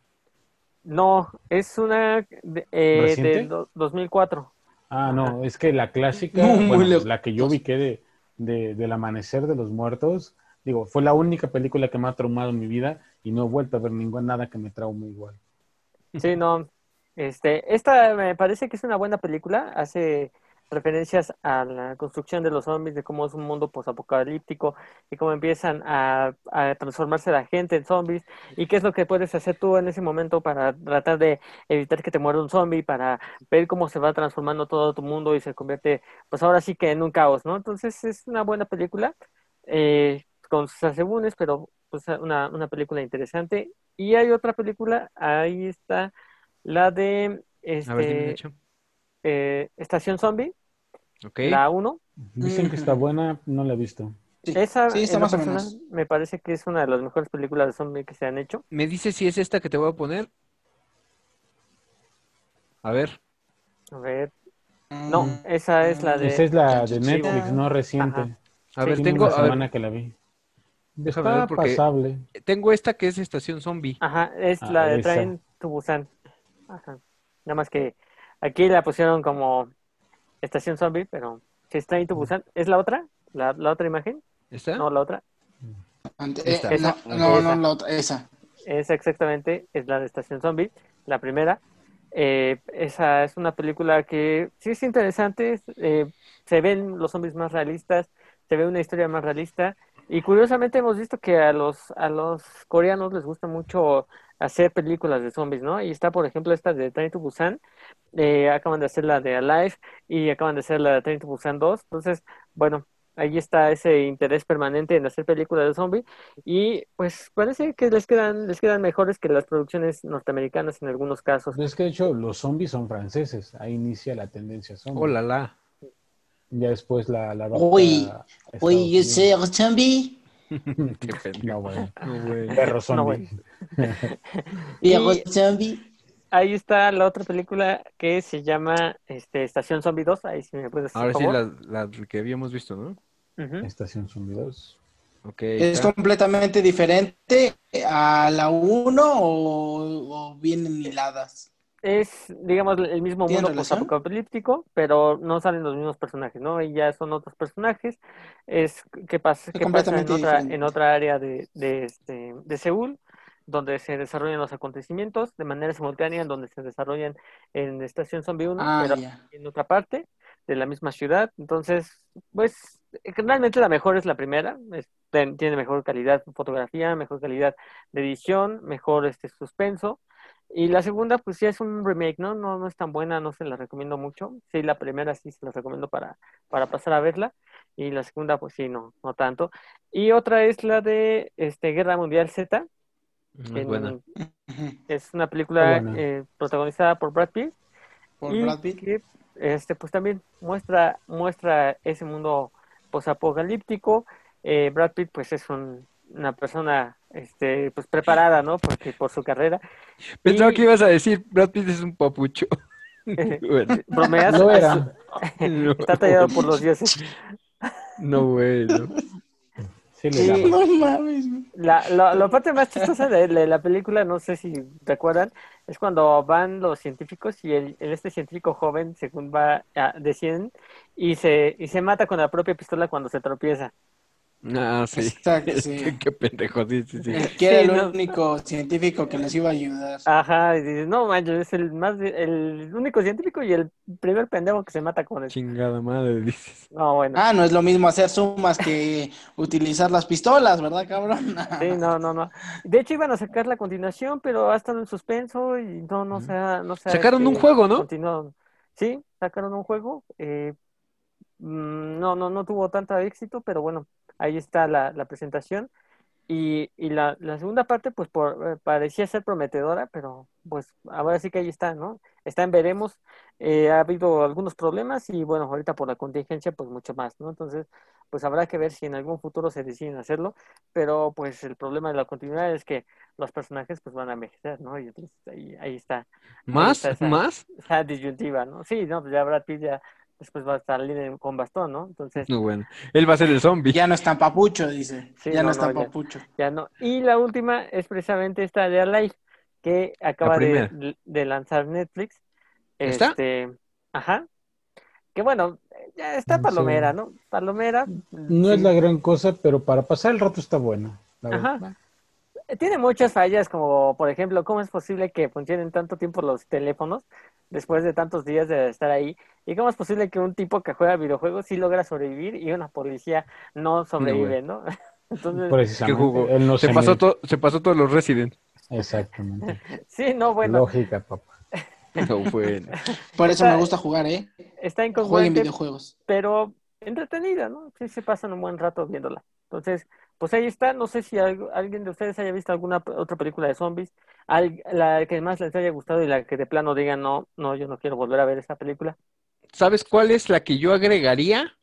no, es una de, eh, do- 2004. Ah, no, es que la clásica, bueno, lejos. la que yo vi que de, de- del amanecer de los muertos, digo, fue la única película que me ha traumado en mi vida y no he vuelto a ver ninguna nada que me traume igual. Sí, no. Este, esta me parece que es una buena película. Hace referencias a la construcción de los zombies, de cómo es un mundo posapocalíptico y cómo empiezan a, transformarse la gente en zombies y qué es lo que puedes hacer tú en ese momento para tratar de evitar que te muera un zombie, para ver cómo se va transformando todo tu mundo y se convierte, pues ahora sí que en un caos, ¿no? Entonces es una buena película eh, con sus asegúnes, pero pues una, una película interesante. Y hay otra película, ahí está la de ver, este, eh, Estación Zombie, Ok. la 1. Dicen que está buena, no la he visto. Sí, Esa, sí, está en lo más o personal, menos. me parece que es una de las mejores películas de zombie que se han hecho. ¿Me dices si es esta que te voy a poner? A ver. A ver, Mm, no, esa es la de... Esa es la de. Netflix, no reciente. Ajá. A Sí. ver, tengo, una a ver, semana que la vi. Déjame Está ver porque- pasable. tengo esta que es Estación Zombie. Ajá, es Ah, la de esa. Train to Busan. Ajá. Nada más que aquí la pusieron como Estación Zombie, pero si es Train to Busan, ¿es la otra? ¿La, la otra imagen? ¿Esta? No, la otra. ante- eh, Esta. no, Esa. no, no, Esa. la otra, esa. Esa exactamente es la de Estación Zombie, la primera. Eh, esa es una película que sí es interesante, eh, se ven los zombies más realistas, se ve una historia más realista y curiosamente hemos visto que a los, a los coreanos les gusta mucho hacer películas de zombies, ¿no? Y está, por ejemplo, esta de Train to Busan, eh, acaban de hacer la de Alive y acaban de hacer la de Train to Busan 2, entonces, bueno, ahí está ese interés permanente en hacer películas de zombies y pues parece que les quedan, les quedan mejores que las producciones norteamericanas en algunos casos. Es que de hecho los zombies son franceses. Ahí inicia la tendencia zombie. Oh, la, la. Ya después la, la Uy, a Estados Oye, yo Unidos. soy zombie. Qué pendejo. No, bueno. No, güey. Perro No, zombie. Viejo Y- zombie. Ahí está la otra película que se llama este, Estación Zombie 2, ahí sí me puedes hacer Ahora sí, la, la que habíamos visto, ¿no? Ujú. Estación Zombie 2. Ok. ¿Es está. completamente diferente a la 1 o, o vienen hiladas? Es, digamos, el mismo ¿Tiene mundo postapocalíptico, pero no salen los mismos personajes, ¿no? Y ya son otros personajes. Es que pasa, que pasa en otra, en otra área de, de, este, de Seúl, donde se desarrollan los acontecimientos de manera simultánea, en donde se desarrollan en Estación Zombie 1, Ah, pero en otra parte de la misma ciudad. Entonces, pues, eh, realmente la mejor es la primera. es- tiene mejor calidad de fotografía, mejor calidad de edición, mejor este suspenso. Y la segunda, pues sí es un remake, ¿no? No, no es tan buena, no se la recomiendo mucho. Sí, la primera sí se la recomiendo para, para pasar a verla. Y la segunda, pues sí, no, no tanto. Y otra es la de este, Guerra Mundial Z. Es buena. Es una película eh, protagonizada por Brad Pitt. Por y Brad Pitt. que, este, pues también muestra, muestra ese mundo posapocalíptico. Eh, Brad Pitt, pues es un- una persona este, pues preparada, ¿no? Porque por su carrera. Pensaba Y- que ibas a decir, Brad Pitt es un papucho. Bueno, Bromeas, Lo era. no, está tallado por los dioses. No, bueno. Sí, le Sí. daba. No mames. güey. La, la, la parte más chistosa de, de la película, no sé si recuerdan, es cuando van los científicos y el, el- este científico joven, según va, ah, deciden, y se, y se mata con la propia pistola cuando se tropieza. Ah, sí. Exacto, sí. Qué pendejo, sí, sí, sí. El que era Sí, el no. Único científico que les iba a ayudar. Ajá, y dices, no manches, es el más, el único científico y el primer pendejo que se mata con él. Chingada madre, dices. No, bueno. Ah, no es lo mismo hacer sumas que utilizar las pistolas, ¿verdad, cabrón? Sí, no, no, no. De hecho iban a sacar la continuación, pero ha estado en suspenso y no, no se ha, no se ha, Sacaron un este, juego, ¿no? continuado. Sí, sacaron un juego. eh, no, no, no tuvo tanto éxito, pero bueno, ahí está la, la presentación. Y, y la, la segunda parte, pues por, eh, parecía ser prometedora, pero pues ahora sí que ahí está, ¿no? Está en veremos. eh, ha habido algunos problemas y bueno, ahorita por la contingencia, pues mucho más, ¿no? Entonces, pues habrá que ver si en algún futuro se deciden hacerlo, pero pues el problema de la continuidad es que los personajes pues van a envejecer, ¿no? Y entonces ahí, ahí está ¿Más? está esa- ¿Más? esa disyuntiva, ¿no? Sí, no, pues ya Brad Pitt ya después va a salir con bastón, ¿no? Entonces, No, bueno. Él va a ser el zombie. Ya no es tan papucho, dice. Sí, ya no, no, es tan no, ya. papucho. ya no. Y la última es precisamente esta de Alive, que acaba de, de lanzar Netflix. ¿Esta? Este, ajá. Que bueno, ya está Sí. palomera, ¿no? Palomera. No es la gran cosa, pero para pasar el rato está buena. la Ajá. verdad. Tiene muchas fallas, como por ejemplo, ¿cómo es posible que funcionen tanto tiempo los teléfonos después de tantos días de estar ahí? ¿Y cómo es posible que un tipo que juega videojuegos sí logra sobrevivir y una policía no sobrevive, ¿no? Entonces, ¿Qué Precisamente. jugó? Él no Se se pasó, mete. to- se pasó todos los Resident. Exactamente. sí, no, bueno, Lógica, papá. No, bueno. Por eso Está- me gusta jugar, ¿eh? está Jueguen incongruente, videojuegos. pero entretenida, ¿no? Sí se pasan un buen rato viéndola. Entonces, pues ahí está. No sé si algo- alguien de ustedes haya visto alguna otra película de zombies, al- la que más les haya gustado y la que de plano digan, no, no, yo no quiero volver a ver esa película. ¿Sabes cuál es la que yo agregaría?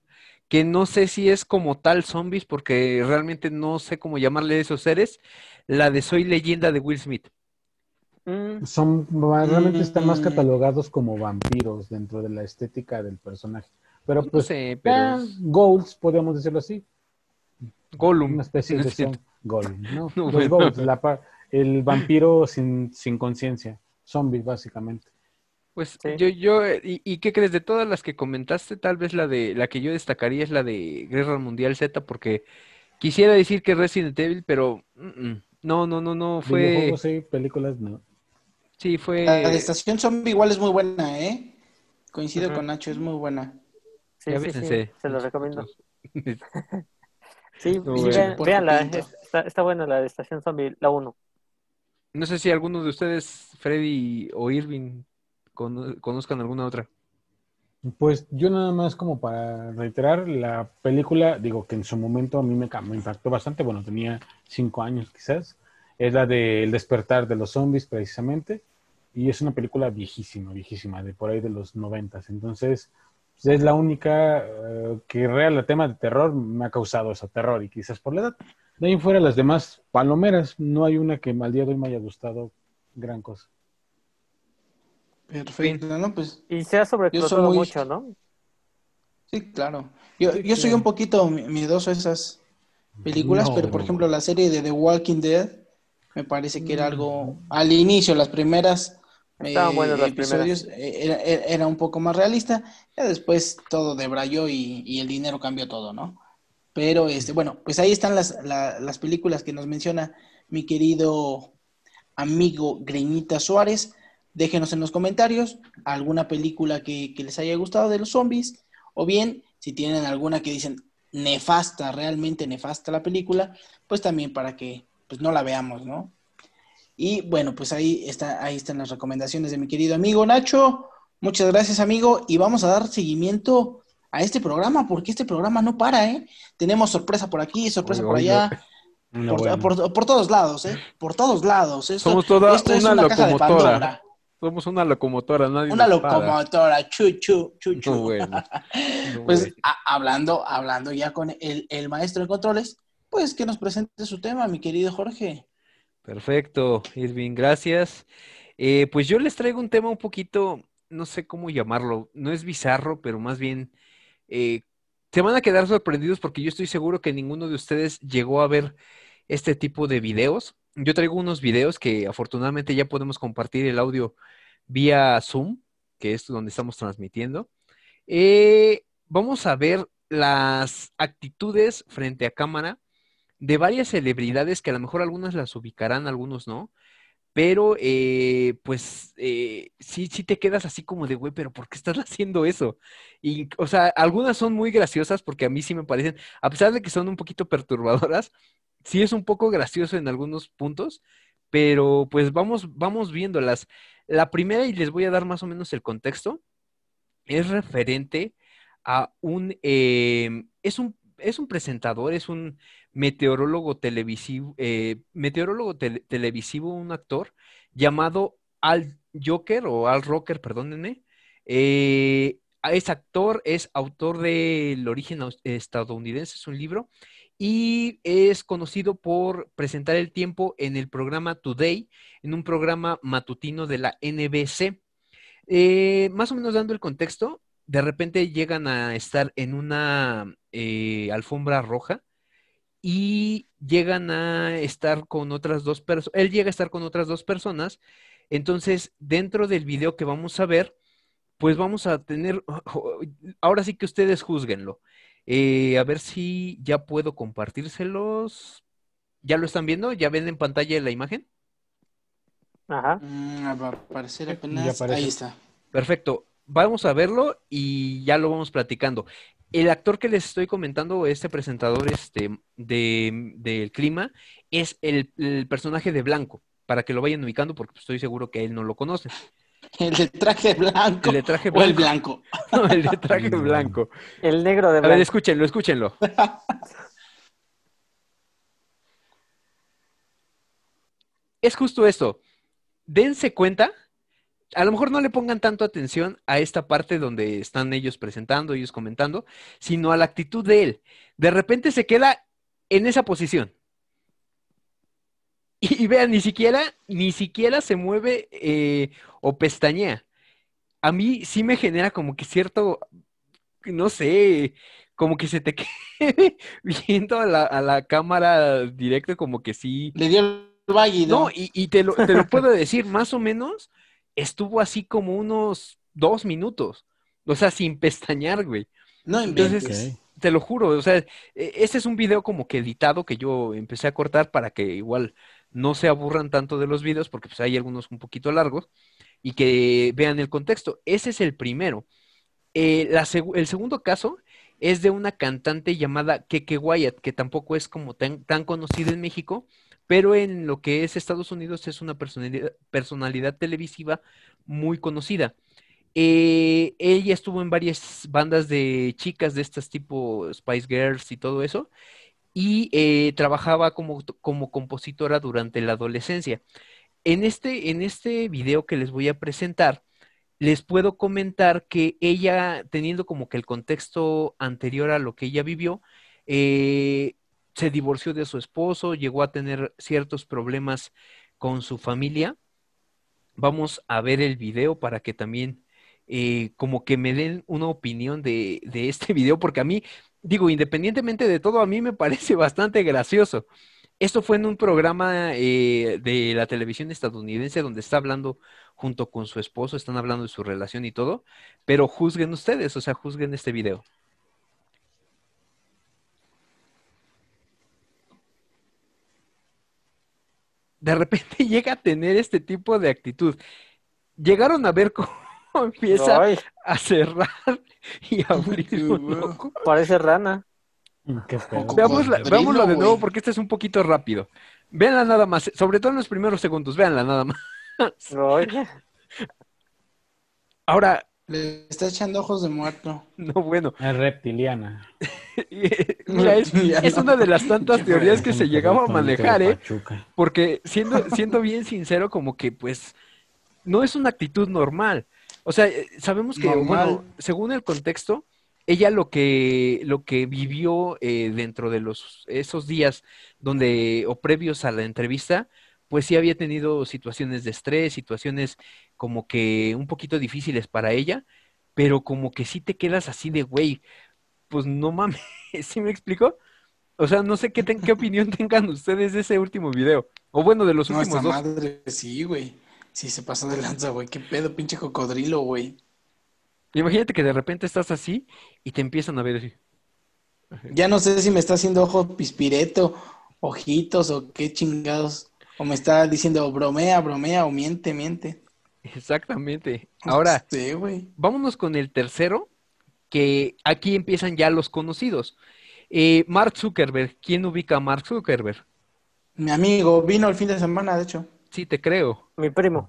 Que no sé si es como tal zombies, porque realmente no sé cómo llamarle a esos seres. La de Soy Leyenda de Will Smith. Mm, Son, realmente están más Mm. catalogados como vampiros dentro de la estética del personaje. Pero No pues, eh, pero Goals, podríamos decirlo así. Gollum. Una especie de son- Gollum, ¿no? No, Los bueno. Goals, la pa- el vampiro sin, sin conciencia. Zombie, básicamente. Pues Sí. yo, yo, eh, ¿y, y qué crees? De todas las que comentaste, tal vez la de la que yo destacaría es la de Guerra Mundial Z, porque quisiera decir que Resident Evil, pero mm, mm, no, no, no, no, fue, sí, películas, no. sí, fue, La de Estación Zombie igual es muy buena, ¿eh? Coincido con Nacho, es muy buena. sí, sí, se lo recomiendo. Sí, No, bueno. vean- véanla, está, está buena la de Estación Zombie, la 1. No sé si alguno de ustedes, Freddy o Irving, cono- conozcan alguna otra. Pues yo nada más como para reiterar, la película, digo que en su momento a mí me impactó bastante, bueno, tenía cinco años quizás, es la de El despertar de los zombies precisamente, y es una película viejísima, viejísima, de por ahí de los noventas, entonces pues, es la única eh, que real el tema de terror me ha causado eso, terror, y quizás por la edad. De ahí en fuera las demás palomeras, no hay una que al día de hoy me haya gustado gran cosa. Perfecto, ¿no? Pues Y se ha sobreexplotado muy- mucho, ¿no? sí, claro. Yo, Sí, yo soy claro. un poquito mi- miedoso a esas películas, No, pero por no. ejemplo la serie de The Walking Dead me parece que era algo, al inicio, las primeras Estaban episodios, eh, era, era- era un poco más realista, ya después todo debrayó y, y el dinero cambió todo, ¿no? Pero, este, bueno, pues ahí están las, la- las películas que nos menciona mi querido amigo Greñita Suárez. Déjenos en los comentarios alguna película que, que les haya gustado de los zombies, o bien si tienen alguna que dicen nefasta, realmente nefasta la película, pues también para que pues no la veamos, ¿no? Y bueno, pues ahí, está, ahí están las recomendaciones de mi querido amigo Nacho. Muchas gracias, amigo. Y vamos a dar seguimiento a este programa, porque este programa no para, ¿eh? Tenemos sorpresa por aquí, sorpresa por allá. Por, todos lados, ¿eh? Por todos lados. Somos toda una, locomotora. Somos una locomotora, nadie Una locomotora, chuchu, chuchu. pues hablando, hablando ya con el, el maestro de controles, pues que nos presente su tema, mi querido Jorge. Perfecto, Irving, gracias. Eh, pues yo les traigo un tema un poquito, no sé cómo llamarlo, no es bizarro, pero más bien eh, se van a quedar sorprendidos porque yo estoy seguro que ninguno de ustedes llegó a ver este tipo de videos. Yo traigo unos videos que afortunadamente ya podemos compartir el audio vía Zoom, que es donde estamos transmitiendo. Eh, vamos a ver las actitudes frente a cámara de varias celebridades que a lo mejor algunas las ubicarán, algunos no, pero eh, pues eh, sí, sí te quedas así como de, güey, pero ¿por qué estás haciendo eso? Y, o sea, algunas son muy graciosas porque a mí sí me parecen, a pesar de que son un poquito perturbadoras, sí es un poco gracioso en algunos puntos, pero pues vamos, vamos viéndolas. La primera, y les voy a dar más o menos el contexto, es referente a un, eh, es un, es un presentador, es un meteorólogo televisivo, eh, meteorólogo televisivo, un actor llamado Al Joker o Al Rocker, perdónenme. Eh, es actor, es autor del origen estadounidense, es un libro, y es conocido por presentar el tiempo en el programa Today, en un programa matutino de la NBC. Eh, más o menos dando el contexto, de repente llegan a estar en una alfombra roja y llegan a estar con otras dos personas, él llega a estar con otras dos personas, entonces dentro del video que vamos a ver, pues vamos a tener, ahora sí que ustedes juzguenlo. Eh, a ver si ya puedo compartírselos. ¿Ya lo están viendo? ¿Ya ven en pantalla la imagen? Ajá. Mm, va a aparecer apenas. Ahí está. Perfecto. Vamos a verlo y ya lo vamos platicando. El actor que les estoy comentando, este presentador este, del clima, es el, personaje de Blanco, para que lo vayan ubicando, porque estoy seguro que él no lo conoce. El de traje blanco. El de traje blanco. O el blanco. No, el de traje blanco. El negro de blanco. A ver, escúchenlo, escúchenlo. es justo esto. Dense cuenta a lo mejor no le pongan tanto atención a esta parte donde están ellos presentando, ellos comentando, sino a la actitud de él. De repente se queda en esa posición. Y, vean, ni siquiera, ni siquiera se mueve eh, o pestañea. A mí sí me genera como que cierto, no sé, como que se te quede viendo a la, cámara directa, como que sí. Le dio el valle, ¿no? y, y te, lo, te lo puedo decir, más o menos estuvo así como unos dos minutos. O sea, sin pestañear, güey. No Entonces, te lo juro, o sea, este es un video como que editado que yo empecé a cortar para que igual no se aburran tanto de los videos, porque pues hay algunos un poquito largos, y que vean el contexto. Ese es el primero. Eh, el segundo caso es de una cantante llamada Keke Wyatt, que tampoco es como tan, tan conocida en México, pero en lo que es Estados Unidos es una personalidad, televisiva muy conocida. Eh, ella estuvo en varias bandas de chicas de estas tipo Spice Girls y todo eso, y eh, trabajaba como, como compositora durante la adolescencia. En este, en este video que les voy a presentar, les puedo comentar que ella, teniendo como que el contexto anterior a lo que ella vivió, eh, se divorció de su esposo, llegó a tener ciertos problemas con su familia. Vamos a ver el video para que también eh, como que me den una opinión de, este video, porque a mí, digo, independientemente de todo, a mí me parece bastante gracioso. Esto fue en un programa eh, de la televisión estadounidense donde está hablando junto con su esposo, están hablando de su relación y todo, pero juzguen ustedes, o sea, juzguen este video. De repente llega a tener este tipo de actitud. Llegaron a ver cómo empieza a cerrar y abrir un ojo. Parece rana. Veámoslo de nuevo porque este es un poquito rápido. Véanla nada más, sobre todo en los primeros segundos, véanla nada más. Oye, Ahora, Le está echando ojos de muerto. no, bueno, Es reptiliana. mira, es, una de las tantas teorías que se llegaba a manejar, ¿eh? Porque siendo, siendo bien sincero, como que pues no es una actitud normal. O sea, eh, sabemos que, Normal. bueno, según el contexto, ella lo que, lo que vivió eh, dentro de los, esos días donde, o previos a la entrevista, pues sí había tenido situaciones de estrés, situaciones como que un poquito difíciles para ella, pero como que sí te quedas así de, güey, pues no mames, ¿sí me explico? O sea, no sé qué, ten- qué opinión tengan ustedes de ese último video. O bueno, de los No, últimos dos. madre, sí, güey. Sí, se pasó de lanza, güey. Qué pedo, pinche cocodrilo, güey. Imagínate que de repente estás así y te empiezan a ver así. Ya no sé si me está haciendo ojo pispireto, ojitos o qué chingados. O me está diciendo bromea, bromea o miente, miente. Exactamente. Ahora, Sí, güey. vámonos con el tercero, que aquí empiezan ya los conocidos. Eh, Mark Zuckerberg. ¿Quién ubica a Mark Zuckerberg? Mi amigo vino el fin de semana, de hecho. Sí, te creo. mi primo.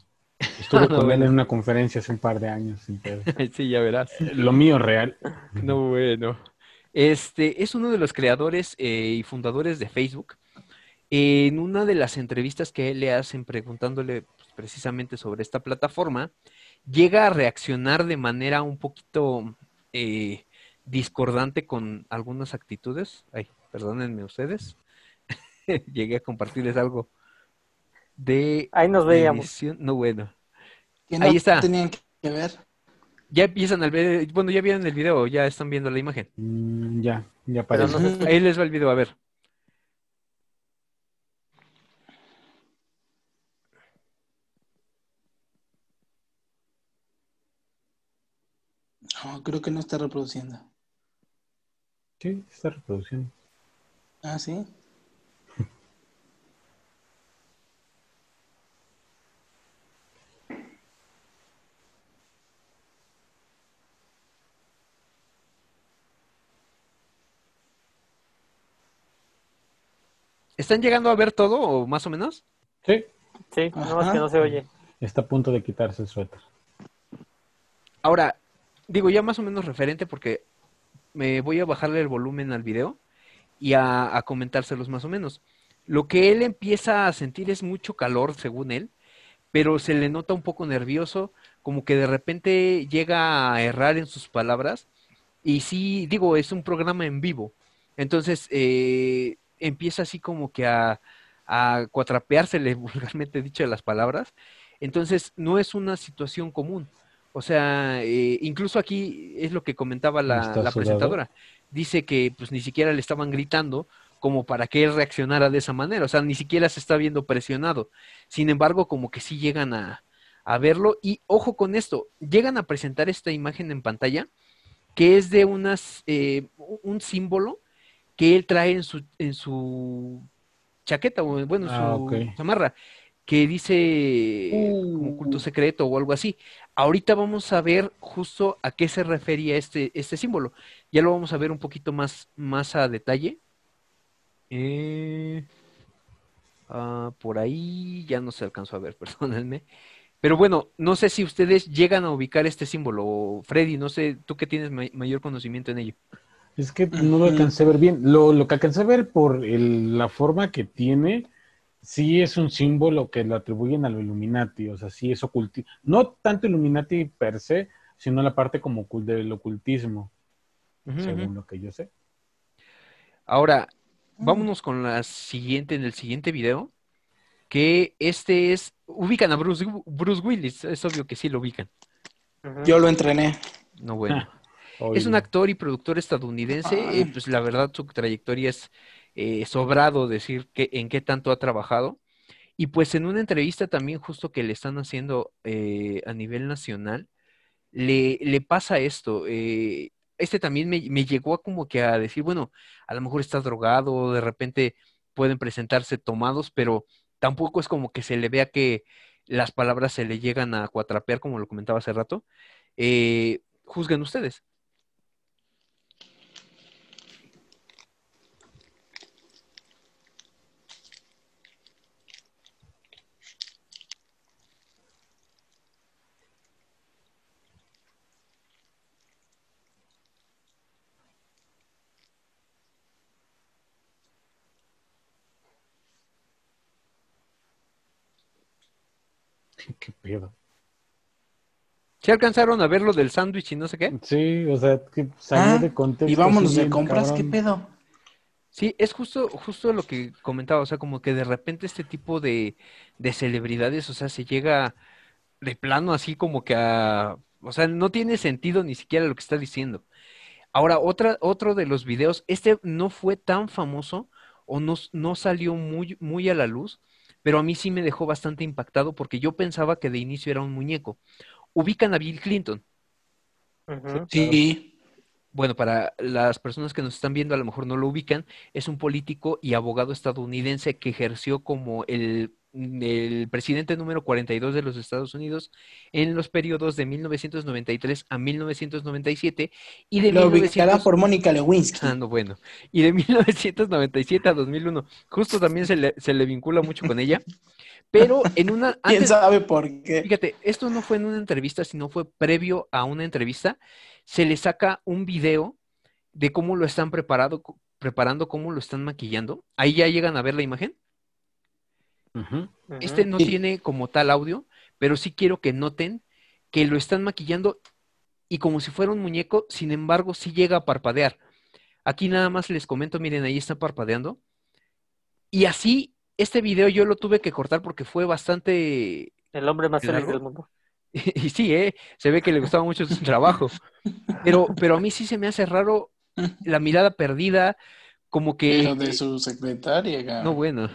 Estuve No, con él en una conferencia hace un par de años. sin. Sí, ya verás. Lo mío real. No, bueno. Este es uno de los creadores eh, y fundadores de Facebook. En una de las entrevistas que le hacen preguntándole pues, precisamente sobre esta plataforma, llega a reaccionar de manera un poquito eh, discordante con algunas actitudes. Ay, perdónenme ustedes. Llegué a compartirles algo de Ahí nos la veíamos. No, bueno. No Ahí está. tenían que ver. Ya empiezan al ver, bueno, ya vieron el video, ya están viendo la imagen. Mm, ya, ya parece. no. Ahí les va el video, a ver. No, creo que no está reproduciendo. Sí, está reproduciendo. Ah, sí. ¿Están llegando a ver todo o más o menos? Sí, Sí, no más que no se oye. está a punto de quitarse el suéter. Ahora, digo ya más o menos referente porque me voy a bajarle el volumen al video y a, comentárselos más o menos. Lo que él empieza a sentir es mucho calor, según él, pero se le nota un poco nervioso, como que de repente llega a errar en sus palabras. Y sí, digo, es un programa en vivo. Entonces, eh, empieza así como que a, a cuatrapeársele, vulgarmente dicho, de las palabras. Entonces, no es una situación común. O sea, eh, incluso aquí es lo que comentaba la, presentadora. Dice que pues ni siquiera le estaban gritando como para que él reaccionara de esa manera. O sea, ni siquiera se está viendo presionado. Sin embargo, como que sí llegan a, a verlo. Y ojo con esto, llegan a presentar esta imagen en pantalla que es de unas, eh, un símbolo que él trae en su, en su chaqueta, o bueno, en su Ah, ok. chamarra, que dice como culto Uh. secreto o algo así. Ahorita vamos a ver justo a qué se refería este, este símbolo. Ya lo vamos a ver un poquito más, más a detalle. Eh, ah, por ahí ya no se alcanzó a ver, perdónenme. Pero bueno, no sé si ustedes llegan a ubicar este símbolo. Freddy, no sé, tú que tienes ma- mayor conocimiento en ello. Es que no lo alcancé a ver bien. Lo, lo que alcancé a ver por el- la forma que tiene, sí es un símbolo que lo atribuyen a lo Illuminati. O sea, sí es ocultismo. No tanto Illuminati per se, sino la parte como del ocultismo, según lo que yo sé. Ahora, vámonos con la siguiente, en el siguiente video, que este es, ubican a Bruce, Bruce Willis, es obvio que sí lo ubican. Yo lo entrené. No, bueno. Ah, Es un actor y productor estadounidense, eh, pues la verdad su trayectoria es eh, sobrado decir que, en qué tanto ha trabajado. Y pues en una entrevista también justo que le están haciendo eh, a nivel nacional, le, le pasa esto. eh, este también me, me llegó a como que a decir, bueno, a lo mejor está drogado, de repente pueden presentarse tomados, pero tampoco es como que se le vea que las palabras se le llegan a cuatrapear, como lo comentaba hace rato. Eh, juzguen ustedes. ¿Qué pedo? ¿Se alcanzaron a ver lo del sándwich y no sé qué? Sí, o sea, que salió Ah, de contexto. Y vámonos de compras, ¿qué pedo? Sí, es justo, justo lo que comentaba, o sea, como que de repente este tipo de, de celebridades, o sea, se llega de plano así como que a, o sea, no tiene sentido ni siquiera lo que está diciendo. Ahora, otra, otro de los videos, este no fue tan famoso o no, no salió muy, muy a la luz, pero a mí sí me dejó bastante impactado porque yo pensaba que de inicio era un muñeco. Ubican a Bill Clinton. Sí. Bueno, para las personas que nos están viendo, a lo mejor no lo ubican, es un político y abogado estadounidense que ejerció como el, el presidente número 42 de los Estados Unidos en los periodos de 1993 a 1997 y de Lo 1900 ubicarán por Mónica Lewinsky. Ah, no, bueno. Y de 1997 a 2001. Justo también se le, se le vincula mucho con ella. Pero en una... ¿Quién sabe por qué? Fíjate, esto no fue en una entrevista, sino fue previo a una entrevista. Se le saca un video de cómo lo están preparado, preparando, cómo lo están maquillando. Ahí ya llegan a ver la imagen. Este no Sí. tiene como tal audio, pero sí quiero que noten que lo están maquillando y como si fuera un muñeco, sin embargo, sí llega a parpadear. Aquí nada más les comento, miren, ahí está parpadeando. Y así, este video yo lo tuve que cortar porque fue bastante El hombre más feliz del mundo. y sí, ¿eh? Se ve que le gustaba mucho su trabajo. Pero, pero a mí sí se me hace raro la mirada perdida, como que... Pero de su secretaria. No, cabrón. bueno.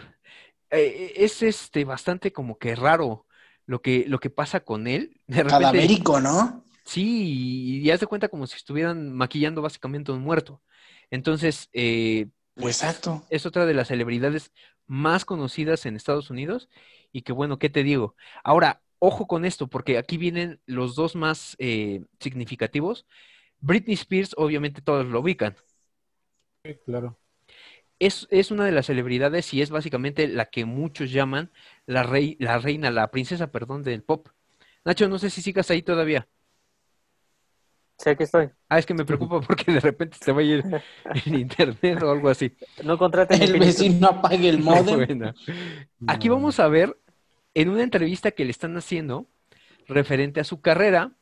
Eh, es este bastante como que raro lo que, lo que pasa con él. De repente, Cadavérico, ¿no? sí, y haz de cuenta como si estuvieran maquillando básicamente a un muerto. Entonces, eh, pues Exacto. es otra de las celebridades más conocidas en Estados Unidos. Y que bueno, ¿qué te digo? Ahora, ojo con esto, porque aquí vienen los dos más eh, significativos. Britney Spears, obviamente todos lo ubican. Sí, claro. Es, es una de las celebridades y es básicamente la que muchos llaman la, rey, la reina, la princesa, perdón, del pop. Nacho, no sé si sigas ahí todavía. Sí, aquí estoy. Ah, es que me preocupa porque de repente se va a ir en internet o algo así. No contraten El vecino apague el modem. Bueno. Aquí vamos a ver en una entrevista que le están haciendo referente a su carrera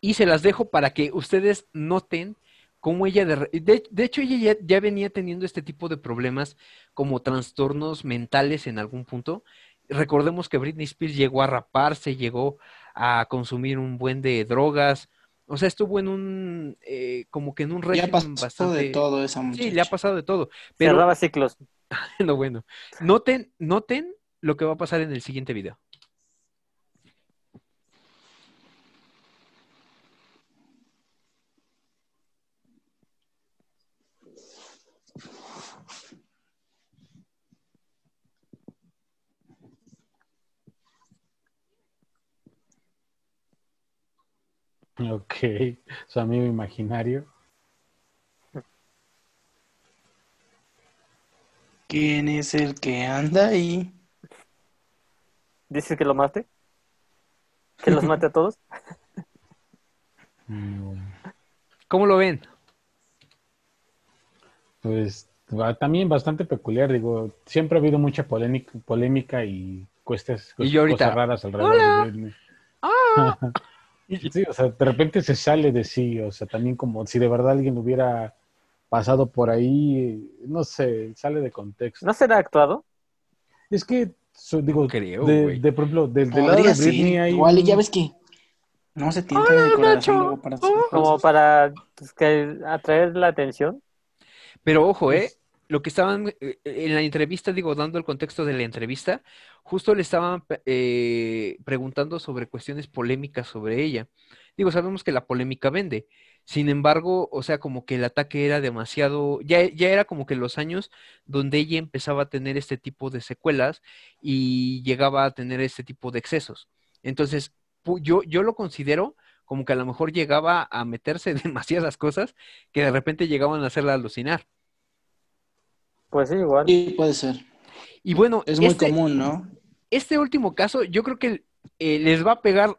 y se las dejo para que ustedes noten cómo ella, de, re- de, de hecho ella ya, ya venía teniendo este tipo de problemas como trastornos mentales en algún punto. Recordemos que Britney Spears llegó a raparse, llegó a consumir un buen de drogas, o sea, estuvo en un, eh, como que en un Ya régimen pasó bastante... de todo esa muchacha. Sí, le ha pasado de todo. Pero Cerraba ciclos. no, bueno. Noten, noten lo que va a pasar en el siguiente video. Ok, su amigo imaginario. ¿Quién es el que anda ahí? Dices que lo mate. Que los mate a todos. ¿Cómo lo ven? Pues va- también bastante peculiar, digo, siempre ha habido mucha polémica, polémica y cuestas, Y yo ahorita, cosas raras alrededor de Britney. Sí, o sea, de repente se sale de sí, o sea, también como si de verdad alguien hubiera pasado por ahí, no sé, sale de contexto. ¿No será actuado? Es que, so- digo, creo, de, de, por ejemplo, del, del lado de Britney ser. hay Igual, un- ya ves que no se corazón luego para Como para pues, que atraer la atención. Pero ojo, ¿eh? Lo que estaban eh, en la entrevista, digo, dando el contexto de la entrevista, justo le estaban eh, preguntando sobre cuestiones polémicas sobre ella. Digo, sabemos que la polémica vende. Sin embargo, o sea, como que el ataque era demasiado, ya, ya era como que los años donde ella empezaba a tener este tipo de secuelas y llegaba a tener este tipo de excesos. Entonces, yo, yo lo considero como que a lo mejor llegaba a meterse demasiadas cosas que de repente llegaban a hacerla alucinar. Pues sí, igual. Sí, puede ser. Y bueno, Es muy este, común, ¿no? este último caso yo creo que eh, les va a pegar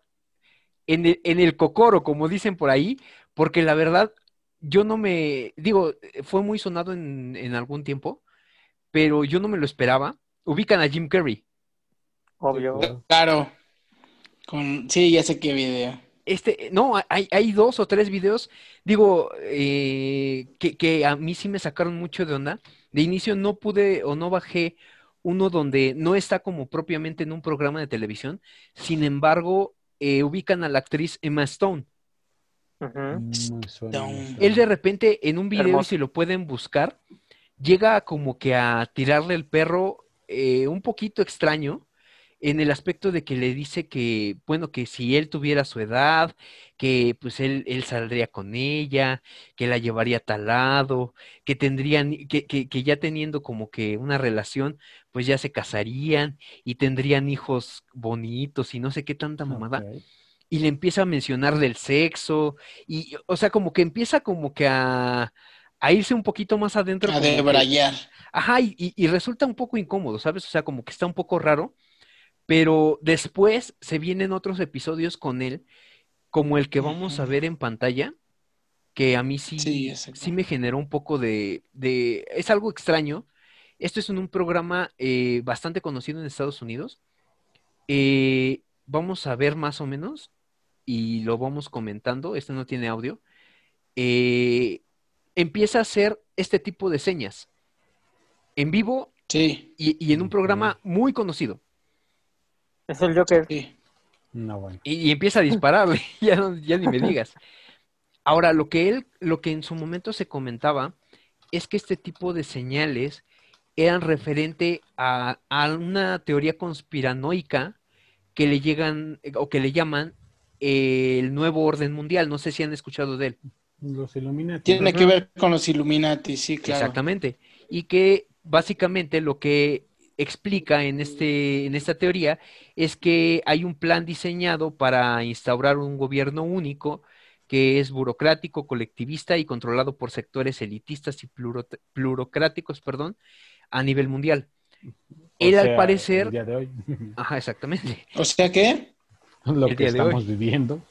en el, en el cocoro, como dicen por ahí, porque la verdad, yo no me, digo, fue muy sonado en, en algún tiempo, pero yo no me lo esperaba. Ubican a Jim Carrey. Obvio. Claro. Con... Sí, ya sé qué video. Este, no, hay, hay dos o tres videos, digo, eh, que, que a mí sí me sacaron mucho de onda. De inicio no pude o no bajé uno donde no está como propiamente en un programa de televisión, sin embargo, eh, ubican a la actriz Emma Stone. Suena, me Él de repente en un video, Hermoso. si lo pueden buscar, llega como que a tirarle el perro eh, un poquito extraño en el aspecto de que le dice que, bueno, que si él tuviera su edad, que pues él, él saldría con ella, que la llevaría a tal lado, que tendrían, que, que, que ya teniendo como que una relación, pues ya se casarían y tendrían hijos bonitos y no sé qué tanta mamada y le empieza a mencionar del sexo y, o sea, como que empieza como que a, a irse un poquito más adentro. A que- debrayar. ajá, y, y- y resulta un poco incómodo, ¿sabes? O sea, como que está un poco raro, pero después se vienen otros episodios con él, como el que vamos a ver en pantalla, que a mí sí, Sí, me generó un poco de, de, es algo extraño. Esto es en un programa eh, bastante conocido en Estados Unidos. Eh, vamos a ver más o menos y lo vamos comentando. Este no tiene audio. Eh, empieza a hacer este tipo de señas en vivo Sí, y, y en un programa muy conocido. Es el Joker. sí. No, bueno. Y, y empieza a dispararle, ya, no- ya ni me digas. Ahora, lo que él, lo que en su momento se comentaba es que este tipo de señales eran referente a, a una teoría conspiranoica que le llegan o que le llaman eh, el nuevo orden mundial. No sé si han escuchado de él. Los Illuminati. Tiene que ver con los Illuminati, sí, claro. Exactamente. Y que básicamente lo que explica en, este, en esta teoría es que hay un plan diseñado para instaurar un gobierno único que es burocrático, colectivista y controlado por sectores elitistas y pluro- plurocráticos, perdón, a nivel mundial. O Él al parecer, El día de hoy. ajá, exactamente. O sea que, lo El que día de hoy. estamos viviendo.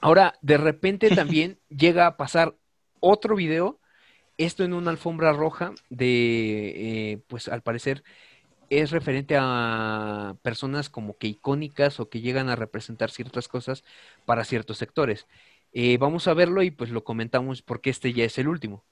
Ahora, de repente también llega a pasar otro video, esto en una alfombra roja de, eh, pues al parecer es referente a personas como que icónicas o que llegan a representar ciertas cosas para ciertos sectores. Eh, vamos a verlo y pues lo comentamos porque este ya es el último.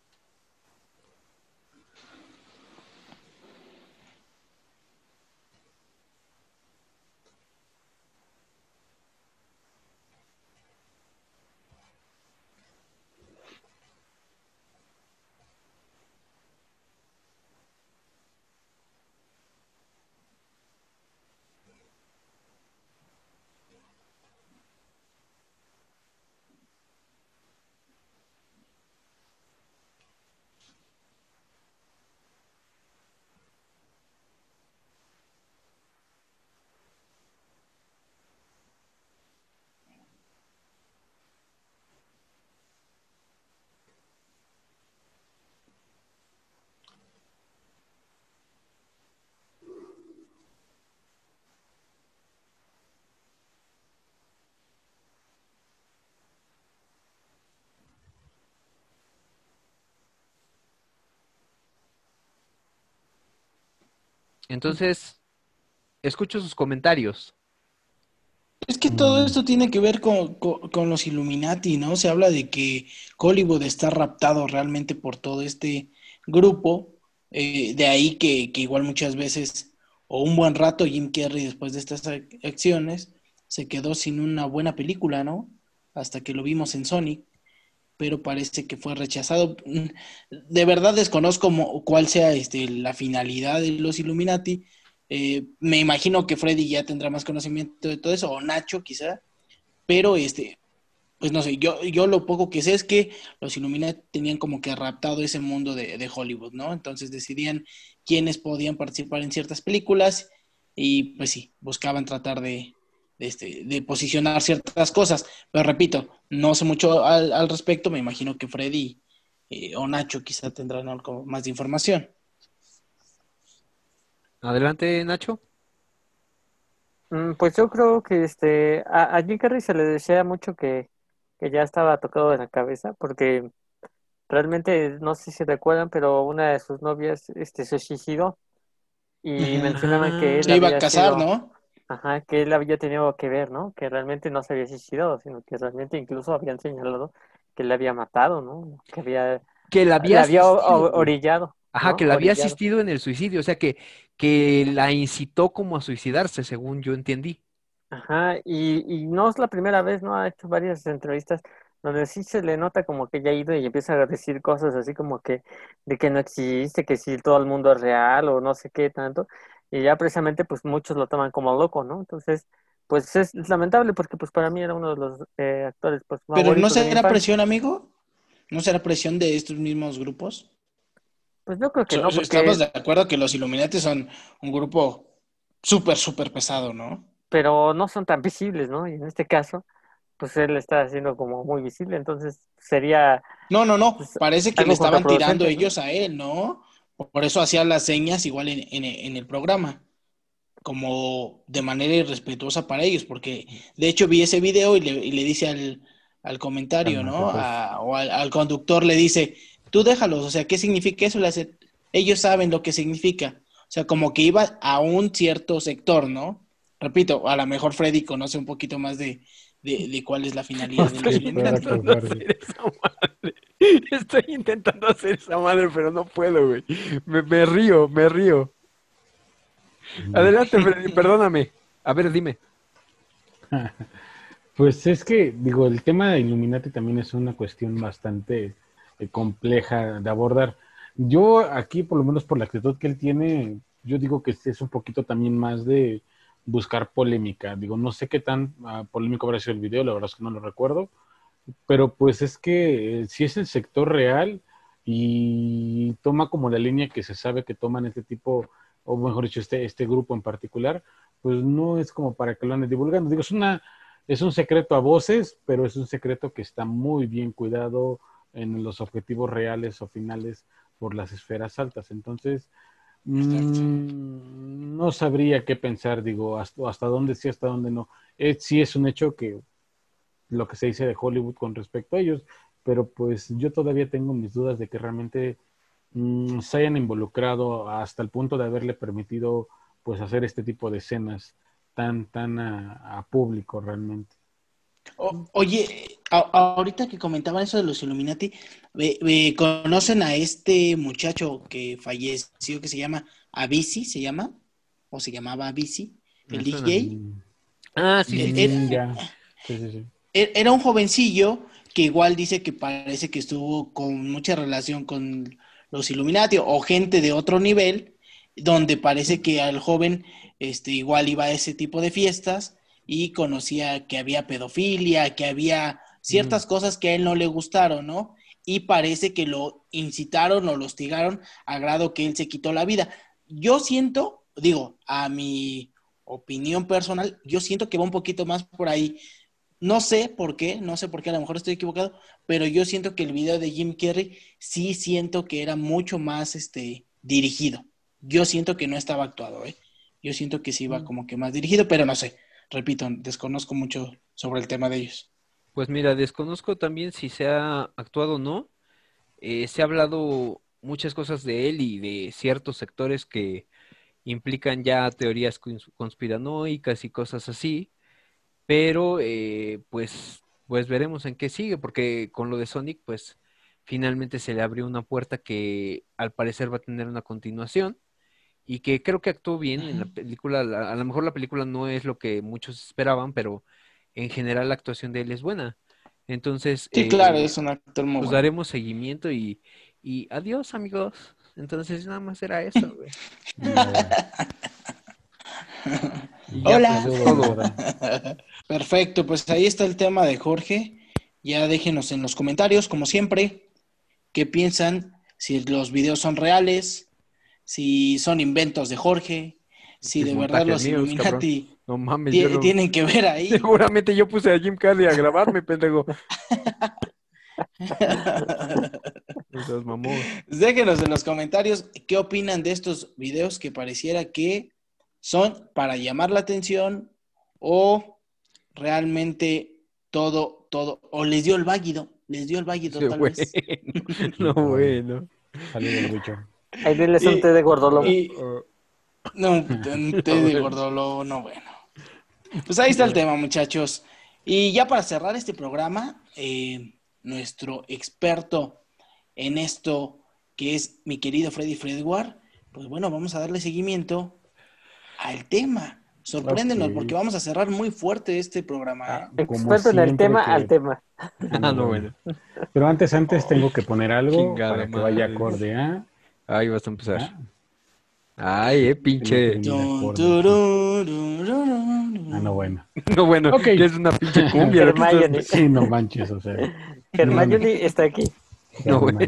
Entonces, escucho sus comentarios. es que todo Mm. esto tiene que ver con, con- con los Illuminati, ¿no? Se habla de que Hollywood está raptado realmente por todo este grupo. eh, de ahí que, que igual muchas veces, o un buen rato, Jim Carrey después de estas ac- acciones, se quedó sin una buena película, ¿no? Hasta que lo vimos en Sonic, pero parece que fue rechazado. De verdad desconozco cuál sea este, la finalidad de los Illuminati. Eh, me imagino que Freddy ya tendrá más conocimiento de todo eso, o Nacho quizá, pero este, pues no sé, yo, yo lo poco que sé es que los Illuminati tenían como que raptado ese mundo de, de Hollywood, ¿no? Entonces decidían quiénes podían participar en ciertas películas y pues sí, buscaban tratar de, este, de posicionar ciertas cosas, pero repito, no sé mucho al, al respecto, me imagino que Freddy eh, o Nacho quizá tendrán algo más de información. Adelante, Nacho. Mm, Pues yo creo que este a, a Jim Carrey se le decía mucho que, que ya estaba tocado de la cabeza, porque realmente no sé si recuerdan, pero una de sus novias este se suicidó y mencionaban que él Se iba a casar, sido- ¿no? Ajá, que él había tenido que ver, ¿no? Que realmente no se había suicidado, sino que realmente incluso habían señalado que le había matado, ¿no? Que había, Que la había, había orillado. Ajá, ¿no? que la había Orillado. asistido en el suicidio, o sea que, que la incitó como a suicidarse, según yo entendí. Ajá, y, y no es la primera vez, ¿no? Ha hecho varias entrevistas donde sí se le nota como que ya ha ido y empieza a decir cosas así como que de que no existe, que si todo el mundo es real o no sé qué tanto, y ya precisamente pues muchos lo toman como loco, ¿no? Entonces, pues es, es lamentable porque pues para mí era uno de los eh, actores pues Pero no será presión, amigo. ¿No será presión de estos mismos grupos? Pues yo creo que So- no, porque Estamos de acuerdo que los Illuminati son un grupo súper, súper pesado, ¿no? pero no son tan visibles, ¿no? Y en este caso, pues él está haciendo como muy visible, entonces sería No, no, no. Pues, Parece que le estaban tirando ellos a él, ¿no? Por eso hacía las señas igual en, en- en el programa, como de manera irrespetuosa para ellos, porque de hecho vi ese video y le, y le dice al, al comentario, ¿no? Pues. A- o al, al conductor le dice, tú déjalos, o sea, ¿qué significa eso? Le hace- ellos saben lo que significa. O sea, como que iba a un cierto sector, ¿no? Repito, a lo mejor Freddy conoce un poquito más de, de, de cuál es la finalidad de los Estoy intentando hacer esa madre. Estoy intentando hacer esa madre, pero no puedo, güey. Me, me río, me río. Adelante, Freddy, perdóname. A ver, dime. Pues es que, digo, el tema de Illuminati también es una cuestión bastante eh, compleja de abordar. Yo aquí, por lo menos por la actitud que él tiene, yo digo que es un poquito también más de buscar polémica. Digo, no sé qué tan ah, polémico habrá sido el video, la verdad es que no lo recuerdo, pero pues es que eh, si es el sector real y toma como la línea que se sabe que toman este tipo, o mejor dicho, este, este grupo en particular, pues no es como para que lo anden divulgando. Digo, es una, es un secreto a voces, pero es un secreto que está muy bien cuidado en los objetivos reales o finales por las esferas altas. Entonces, mm, no sabría qué pensar, digo, hasta, hasta dónde sí, hasta dónde no. Eh, sí es un hecho que lo que se dice de Hollywood con respecto a ellos, pero pues yo todavía tengo mis dudas de que realmente mm, se hayan involucrado hasta el punto de haberle permitido pues hacer este tipo de escenas tan, tan a público realmente. O- oye, a- ahorita que comentaban eso de los Illuminati, ¿conocen a este muchacho que falleció que se llama Avicii, se llama? ¿O se llamaba Avicii? El. DJ. Ah, sí, sí, sí. Sí, sí, sí. E- Era un jovencillo que igual dice que parece que estuvo con mucha relación con los Illuminati o gente de otro nivel, donde parece que al joven este, igual iba a ese tipo de fiestas y conocía que había pedofilia, que había ciertas cosas que a él no le gustaron, ¿no? Y parece que lo incitaron o lo hostigaron a grado que él se quitó la vida. Yo siento, digo, a mi opinión personal, yo siento que va un poquito más por ahí. No sé por qué, no sé por qué, a lo mejor estoy equivocado, pero yo siento que el video de Jim Carrey sí siento que era mucho más este, dirigido. Yo siento que no estaba actuado, ¿eh? Yo siento que sí iba como que más dirigido, pero no sé. Repito, desconozco mucho sobre el tema de ellos. Pues mira, desconozco también si se ha actuado o no. Eh, se ha hablado muchas cosas de él y de ciertos sectores que implican ya teorías cons- conspiranoicas y cosas así. Pero eh, pues, pues veremos en qué sigue, porque con lo de Sonic, pues finalmente se le abrió una puerta que al parecer va a tener una continuación y que creo que actuó bien en la película. La- A lo mejor la película no es lo que muchos esperaban, pero en general la actuación de él es buena. Entonces, Sí, eh, claro, es un actor muy pues bueno. daremos seguimiento y, y adiós, amigos. Entonces, nada más era eso, güey. Hola. pues, todo. Perfecto, pues ahí está el tema de Jorge. Ya déjenos en los comentarios, como siempre, qué piensan, si los videos son reales, si son inventos de Jorge, si de verdad los míos, Illuminati No mames, ti- yo no- tienen que ver ahí. Seguramente yo puse a Jim Carrey a grabarme, pendejo. Déjenos en los comentarios qué opinan de estos videos que pareciera que son para llamar la atención o realmente todo, todo, o les dio el váguido, les dio el váguido Sí, tal bueno. vez. No, bueno. Salió del bicho. Ahí diles un té de gordolobo. Y, Oh, no, un té de gordolo, no, bueno. Pues ahí está el tema, muchachos. Y ya para cerrar este programa, eh, nuestro experto en esto, que es mi querido Freddy Fredward, pues bueno, vamos a darle seguimiento al tema. Sorpréndenos, porque vamos a cerrar muy fuerte este programa. ¿eh? Ah, como Experto en el tema que- al tema. Ah, no, bueno. Pero antes, antes tengo que poner algo para que vaya acorde a. Ahí vas a empezar. Ah, Ay, eh, pinche. Ah, no, bueno. No, bueno, Ok. que es una pinche cumbia. Hermione. Sí, no manches, o sea. Hermione está aquí. No, bueno.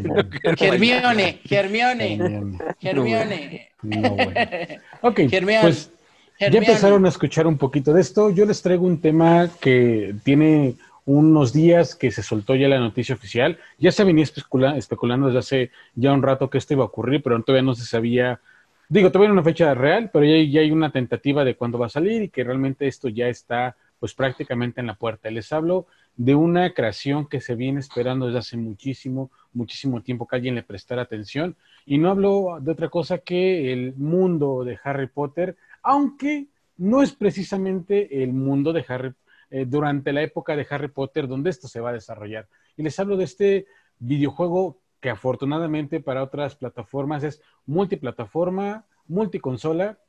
Hermione, Hermione, Hermione. No, bueno. Ok, Hermione. pues ya empezaron a escuchar un poquito de esto. Yo les traigo un tema que tiene unos días que se soltó ya la noticia oficial. Ya se venía especula- especulando desde hace ya un rato que esto iba a ocurrir, pero todavía no se sabía. Digo, todavía no una fecha real, pero ya, ya hay una tentativa de cuándo va a salir y que realmente esto ya está pues prácticamente en la puerta. Les hablo de una creación que se viene esperando desde hace muchísimo, muchísimo tiempo que alguien le prestara atención. Y no hablo de otra cosa que el mundo de Harry Potter, aunque no es precisamente el mundo de Harry eh, durante la época de Harry Potter donde esto se va a desarrollar. Y les hablo de este videojuego que afortunadamente para otras plataformas es multiplataforma, multiconsola,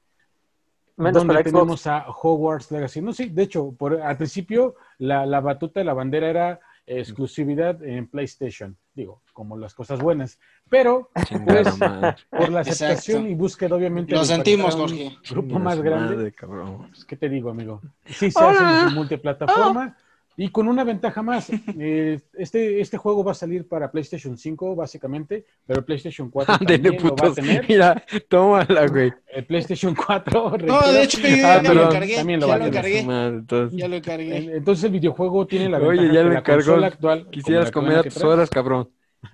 Menos donde tenemos a Hogwarts Legacy. No, sí, de hecho, por, al principio la, la batuta de la bandera era exclusividad en PlayStation, digo, como las cosas buenas, pero pues, por la aceptación Exacto. y búsqueda obviamente Lo sentimos, para un Jorge. grupo más grande, madre, pues, ¿qué te digo, amigo? Sí, se hace en multiplataforma y con una ventaja más. Eh, este, este juego va a salir para PlayStation 5, básicamente, pero PlayStation 4 Ándele, también lo va a tener. Mira, tómala, güey. El PlayStation 4, No, reitero, de hecho, yo Ah, ya, lo cargué. también lo ya va lo tener. cargué. Madre, entonces, Ya lo cargué. En- Entonces el videojuego tiene la Oye, ventaja ya que lo la encargó. consola actual Quisieras comer a tus horas, cabrón.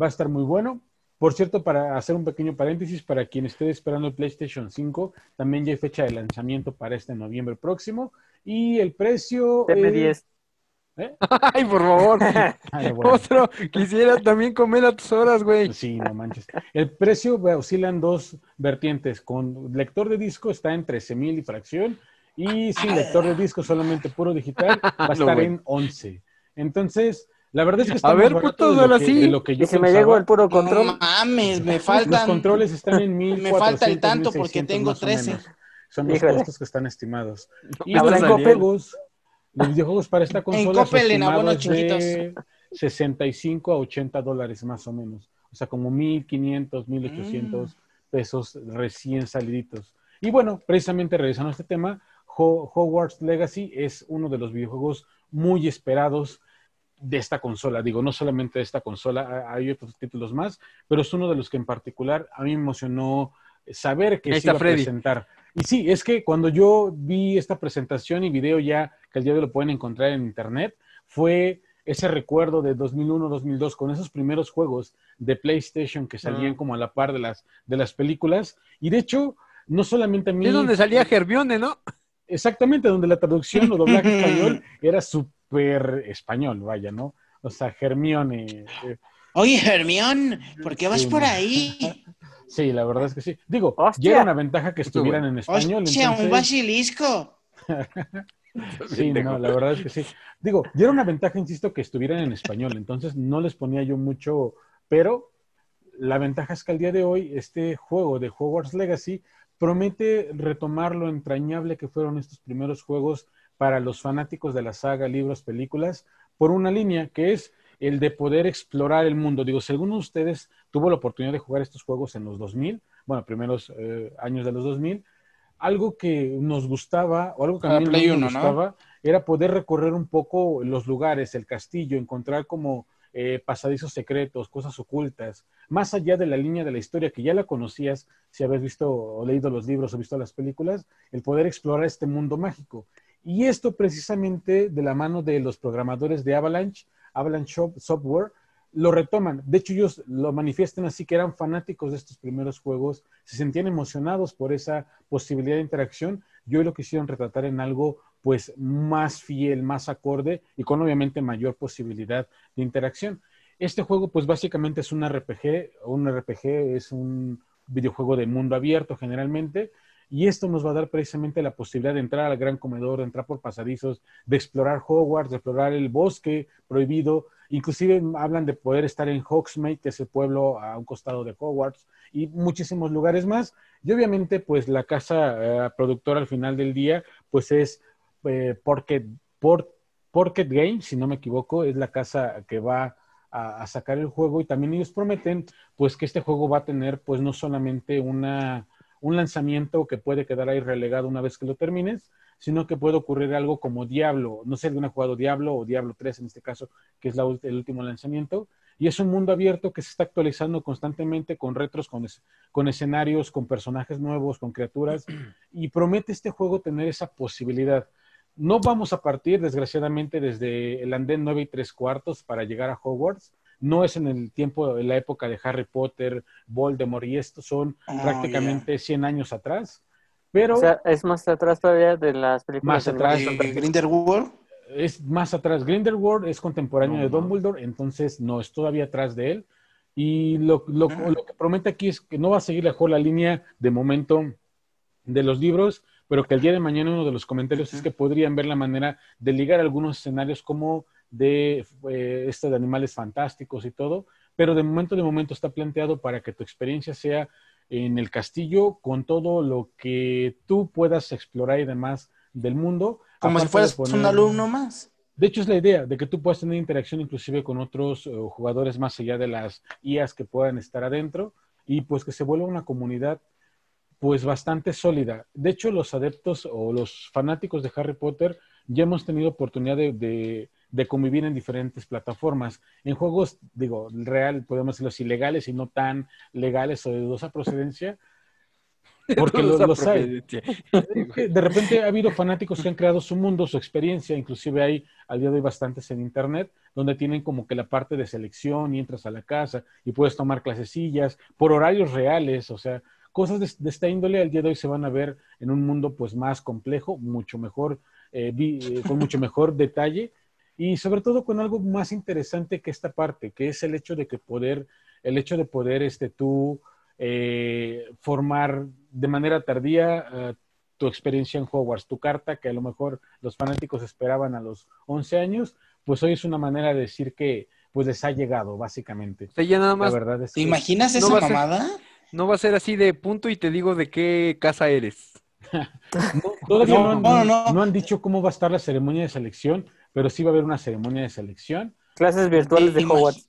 va a estar muy bueno. Por cierto, para hacer un pequeño paréntesis, para quien esté esperando el PlayStation 5, también ya hay fecha de lanzamiento para este noviembre próximo. Y el precio... Deme eh, 10. ¿eh? Ay, por favor. Ah, bueno. Otro. Quisiera también comer a tus horas, güey. Sí, no manches. El precio oscila en dos vertientes. Con lector de disco está en 13 mil y fracción. Y sin lector de disco, solamente puro digital, va a estar en 11. Entonces, la verdad es que está A ver, putos, de lo que- de lo que yo Y si me llegó el puro No control, mames, me Los faltan. controles están en 1400, me falta el tanto porque 1600 tengo más o 13. menos. Son los Híjole. costos que están estimados. Y los en Coppel. videojuegos, los videojuegos para esta consola Coppel, su en abonos es de 65 a 80 dólares más o menos. O sea, como 1500, 1800 Mm. pesos recién saliditos. Y bueno, precisamente regresando a este tema, Ho- Hogwarts Legacy es uno de los videojuegos muy esperados de esta consola. Digo, no solamente de esta consola, ha- hay otros títulos más, pero es uno de los que en particular a mí me emocionó saber que se está iba a presentar. Y sí, es que cuando yo vi esta presentación y video ya, que el día de hoy lo pueden encontrar en internet, fue ese recuerdo de 2001, 2002, con esos primeros juegos de PlayStation que salían Ah. como a la par de las, de las películas. Y de hecho, no solamente a mí... Es donde salía Hermione, ¿no? Exactamente, donde la traducción o doblaje español era súper español, vaya, ¿no? O sea, Hermione. eh, Oye, Hermión, ¿por qué vas Sí, por ahí? Sí, la verdad es que sí. Digo, ¡Hostia! ya era una ventaja que estuvieran en español. Hostia, un entonces- basilisco. Sí, no, la verdad es que sí. Digo, ya era una ventaja, insisto, que estuvieran en español, entonces no les ponía yo mucho, pero la ventaja es que al día de hoy este juego de Hogwarts Legacy promete retomar lo entrañable que fueron estos primeros juegos para los fanáticos de la saga, libros, películas, por una línea que es el de poder explorar el mundo. Digo, si alguno de ustedes tuvo la oportunidad de jugar estos juegos en los 2000, bueno, primeros eh, años de los 2000, algo que nos gustaba, o algo que a Para mí Play gustaba, era poder recorrer un poco los lugares, el castillo, encontrar como eh, pasadizos secretos, cosas ocultas, más allá de la línea de la historia que ya la conocías, si habías visto o leído los libros o visto las películas, el poder explorar este mundo mágico. Y esto precisamente de la mano de los programadores de Avalanche, Avalanche Software, lo retoman. De hecho, ellos lo manifiestan así que eran fanáticos de estos primeros juegos, se sentían emocionados por esa posibilidad de interacción y hoy lo quisieron retratar en algo pues más fiel, más acorde y con obviamente mayor posibilidad de interacción. Este juego pues básicamente es un RPG, un RPG es un videojuego de mundo abierto generalmente Y esto nos va a dar precisamente la posibilidad de entrar al gran comedor, de entrar por pasadizos, de explorar Hogwarts, de explorar el bosque prohibido. Inclusive hablan de poder estar en Hogsmeade, que es el pueblo a un costado de Hogwarts, y muchísimos lugares más. Y obviamente, pues la casa eh, productora al final del día, pues es eh, porque por, Games, si no me equivoco, es la casa que va a, sacar el juego y también ellos prometen pues que este juego va a tener pues no solamente una, un lanzamiento que puede quedar ahí relegado una vez que lo termines, sino que puede ocurrir algo como Diablo, no sé, alguna jugado Diablo o Diablo 3 en este caso, que es la, el último lanzamiento, y es un mundo abierto que se está actualizando constantemente con retros, con, con escenarios, con personajes nuevos, con criaturas, y promete este juego tener esa posibilidad. No vamos a partir, desgraciadamente, desde el andén 9 y tres cuartos para llegar a Hogwarts. No es en el tiempo, en la época de Harry Potter, Voldemort y esto, son ah, prácticamente 100 años atrás. Pero, o sea, es más atrás todavía de las películas. Más atrás. De Grindelwald. Es más atrás. Grindelwald es contemporáneo de Dumbledore, entonces no es todavía atrás de él. Y lo, lo, ah. lo, que promete aquí es que no va a seguir mejor la línea de momento de los libros, pero que el día de mañana uno de los comentarios es que podrían ver la manera de ligar algunos escenarios como de eh, esto de animales fantásticos y todo, pero de momento de momento está planteado para que tu experiencia sea en el castillo con todo lo que tú puedas explorar y demás del mundo. Como si fueras un alumno más. De hecho, es la idea de que tú puedas tener interacción inclusive con otros eh, jugadores más allá de las IAs que puedan estar adentro y pues que se vuelva una comunidad pues bastante sólida. De hecho, los adeptos o los fanáticos de Harry Potter ya hemos tenido oportunidad de, convivir en diferentes plataformas. En juegos, digo, real, podemos decirlo ilegales y no tan legales o de dudosa procedencia, porque los, hay. De repente ha habido fanáticos que han creado su mundo, su experiencia, inclusive hay al día de hoy bastantes en internet, donde tienen como que la parte de selección y entras a la casa y puedes tomar clasecillas por horarios reales, o sea, cosas de, esta índole al día de hoy se van a ver en un mundo pues más complejo, mucho mejor, eh, eh, con mucho mejor detalle y sobre todo con algo más interesante que esta parte, que es el hecho de que poder, el hecho de poder este, tú eh, formar de manera tardía tu experiencia en Hogwarts, tu carta que a lo mejor los fanáticos esperaban a los 11 años, pues hoy es una manera de decir que pues les ha llegado, básicamente. nada más. La verdad ¿Te imaginas esa mamada? No va a ser así de punto y te digo de qué casa eres. no, todavía no, han dicho cómo va a estar la ceremonia de selección, pero sí va a haber una ceremonia de selección. Clases virtuales de Hogwarts.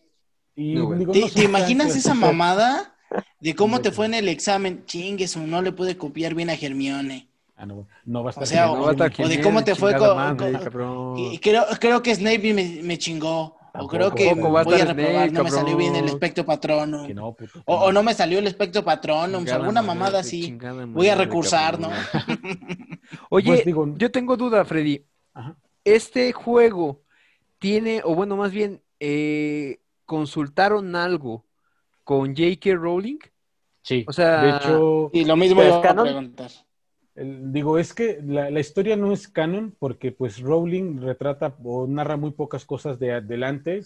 ¿Te, imaginas esa mamada de cómo te fue en el examen? Chingues, no le pude copiar bien a Germione. Ah, no, no va a estar. O sea, o, de cómo te fue con, creo, creo que Snape me, me chingó. O creo que voy a reprobar, no me salió bien el espectro patrono. o, no me salió el espectro patrono, alguna mamada así. Voy a recursar, ¿no? Oye, pues yo tengo duda, Freddy. Este juego tiene, o bueno, más bien, eh, ¿consultaron algo con J.K. Rowling? Sí. O sea, de hecho, y lo mismo a preguntar digo, es que la, historia no es canon porque pues Rowling retrata o narra muy pocas cosas de adelante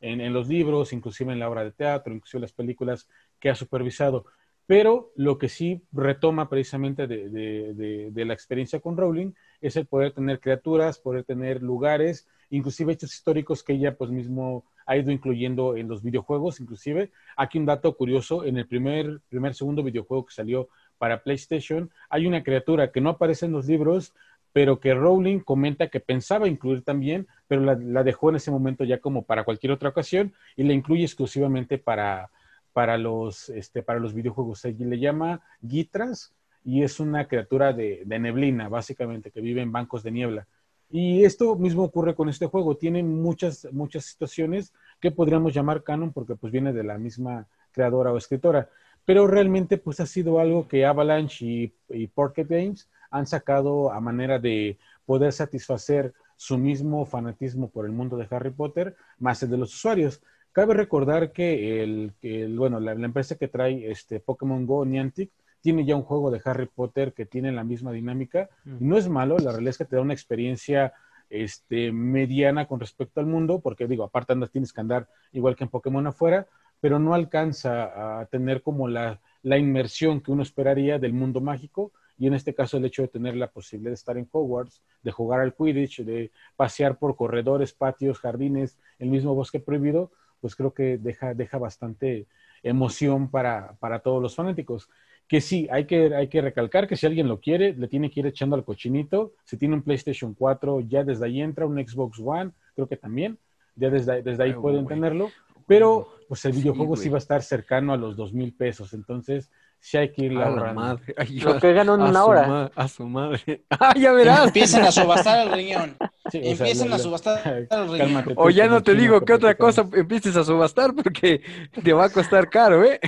en, en, los libros, inclusive en la obra de teatro, inclusive en las películas que ha supervisado. Pero lo que sí retoma precisamente de, de, de, la experiencia con Rowling es el poder tener criaturas, poder tener lugares, inclusive hechos históricos que ella pues mismo ha ido incluyendo en los videojuegos, inclusive. Aquí un dato curioso, en el primer, primer segundo videojuego que salió para PlayStation, hay una criatura que no aparece en los libros, pero que Rowling comenta que pensaba incluir también, pero la, dejó en ese momento ya como para cualquier otra ocasión y la incluye exclusivamente para, para, los, este, para los videojuegos. Se le llama Gitras y es una criatura de, neblina, básicamente, que vive en bancos de niebla. Y esto mismo ocurre con este juego. Tiene muchas, muchas situaciones que podríamos llamar canon porque pues viene de la misma creadora o escritora pero realmente pues ha sido algo que Avalanche y, y Pocket Games han sacado a manera de poder satisfacer su mismo fanatismo por el mundo de Harry Potter, más el de los usuarios. Cabe recordar que el, bueno, la, empresa que trae este Pokémon Go, Niantic, tiene ya un juego de Harry Potter que tiene la misma dinámica. No es malo, la realidad es que te da una experiencia este, mediana con respecto al mundo, porque digo, aparte andas, tienes que andar igual que en Pokémon afuera, pero no alcanza a tener como la, inmersión que uno esperaría del mundo mágico y en este caso el hecho de tener la posibilidad de estar en Hogwarts, de jugar al Quidditch, de pasear por corredores, patios, jardines, el mismo bosque prohibido, pues creo que deja, deja bastante emoción para, para todos los fanáticos. Que sí, hay que, hay que recalcar que si alguien lo quiere, le tiene que ir echando al cochinito. Si tiene un PlayStation 4, ya desde ahí entra, un Xbox One, creo que también, ya desde, desde ahí Ay, pueden tenerlo. Pero pues el Sí, videojuego sí va a estar cercano a los dos mil pesos, entonces sí hay que irle A la ahorrando. madre. Ay, Lo que a una su hora. a su madre. Ah, ya verás. Empiecen a subastar el riñón. Sí, o sea, Empiecen lo- a subastar el riñón. Cálmate O ya no te digo qué otra cosa empieces a subastar porque te va a costar caro, ¿eh?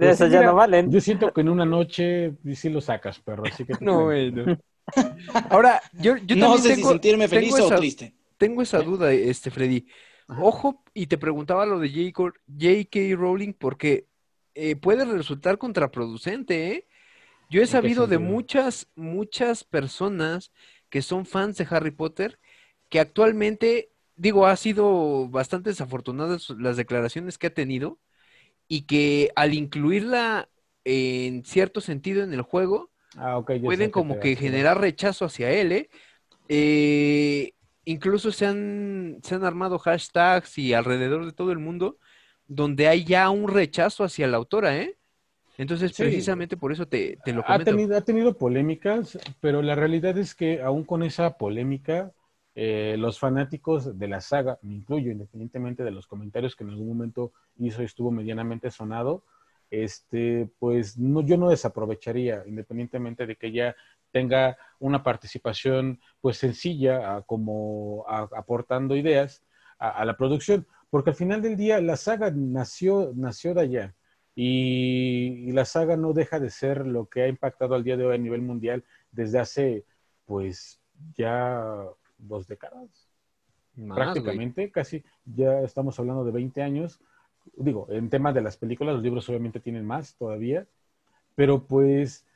De Pues sí, ya mira, no valen. Yo siento que en una noche sí lo sacas, perro. Así que No, bueno. Ahora, yo, yo no también sé si sentirme feliz o esa- triste. tengo esa duda, este Freddy. Ajá. Ojo, y te preguntaba lo de J.K. J.K. Rowling porque eh, puede resultar contraproducente, ¿eh? Yo he sabido de muchas, muchas personas que son fans de Harry Potter que actualmente, digo, ha sido bastante desafortunadas las declaraciones que ha tenido y que al incluirla en cierto sentido en el juego, Ah, pueden como que generar rechazo hacia él, ¿eh? Eh, incluso se han, se han armado hashtags y alrededor de todo el mundo donde hay ya un rechazo hacia la autora, ¿eh? Entonces, Sí. precisamente por eso te, te lo Ha comento. tenido, ha tenido polémicas, pero la realidad es que aún con esa polémica, eh, los fanáticos de la saga, me incluyo, independientemente de los comentarios que en algún momento hizo y estuvo medianamente sonado, este, pues no, yo no desaprovecharía, independientemente de que ya tenga una participación pues sencilla, como aportando ideas a, a la producción, porque al final del día la saga nació, nació de allá. Y, y la saga no deja de ser lo que ha impactado al día de hoy a nivel mundial desde hace, pues, ya dos décadas, Más, güey. prácticamente, casi, ya estamos hablando de 20 años. Digo, en tema de las películas, los libros obviamente tienen más todavía, pero pues,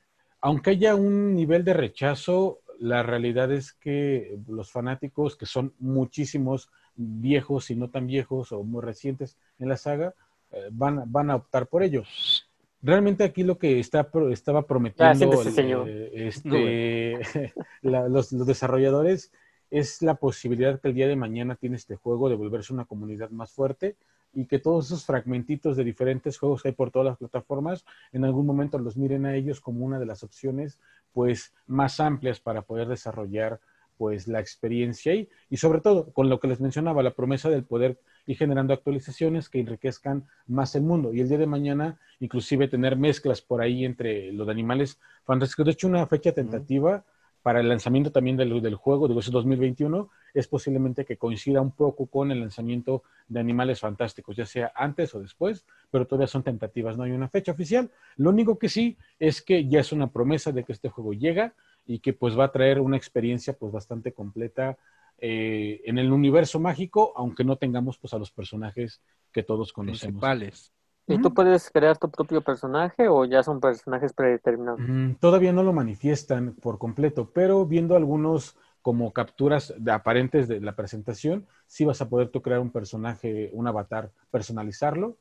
aunque haya un nivel de rechazo, la realidad es que los fanáticos, que son muchísimos viejos y no tan viejos o muy recientes en la saga, eh, van, van a optar por ello. Realmente aquí lo que está, estaba prometiendo siéntese, el- señor. eh, No, este, la- los, los desarrolladores es la posibilidad que el día de mañana tiene este juego de volverse una comunidad más fuerte y que todos esos fragmentitos de diferentes juegos que hay por todas las plataformas, en algún momento los miren a ellos como una de las opciones pues más amplias para poder desarrollar pues la experiencia y, y sobre todo con lo que les mencionaba, la promesa del poder ir generando actualizaciones que enriquezcan más el mundo. Y el día de mañana inclusive tener mezclas por ahí entre los animales fantásticos. De hecho, una fecha tentativa para el lanzamiento también del, juego, digo, ese 2021, es posiblemente que coincida un poco con el lanzamiento de Animales Fantásticos, ya sea antes o después, pero todavía son tentativas, no hay una fecha oficial. Lo único que sí es que ya es una promesa de que este juego llega y que pues va a traer una experiencia pues bastante completa eh, en el universo mágico, aunque no tengamos pues a los personajes que todos conocemos. ¿Y tú puedes crear tu propio personaje o ya son personajes predeterminados? Mm, Todavía no lo manifiestan por completo, pero viendo algunos como capturas de aparentes de la presentación, sí vas a poder tú crear un personaje, un avatar, personalizarlo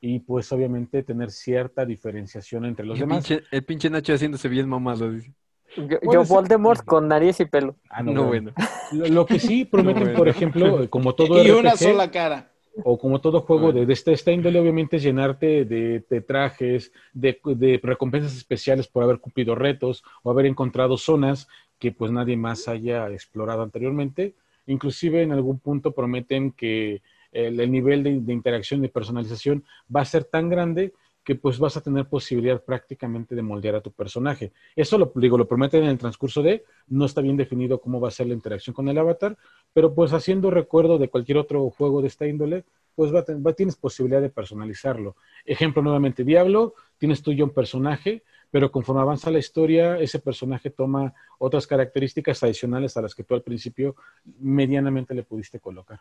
y pues obviamente tener cierta diferenciación entre los El demás. pinche, el pinche Nacho haciéndose bien mamado. dice. Yo. Voldemort con nariz y pelo. Ah, No, bueno. Lo, lo que sí prometen, bueno. por ejemplo, como todo y una sola cara. O como todo juego de, de esta, esta índole, obviamente es llenarte de, de trajes, de, de recompensas especiales por haber cumplido retos o haber encontrado zonas que pues nadie más haya explorado anteriormente. Inclusive en algún punto prometen que el, el nivel de, de interacción y personalización va a ser tan grande que pues vas a tener posibilidad prácticamente de moldear a tu personaje. Eso lo digo, lo prometen en el transcurso de, no está bien definido cómo va a ser la interacción con el avatar, pero pues haciendo recuerdo de cualquier otro juego de esta índole, pues va, a ten- va- tienes posibilidad de personalizarlo. Ejemplo nuevamente, Diablo, tienes tú ya un personaje, pero conforme avanza la historia, ese personaje toma otras características adicionales a las que tú al principio medianamente le pudiste colocar.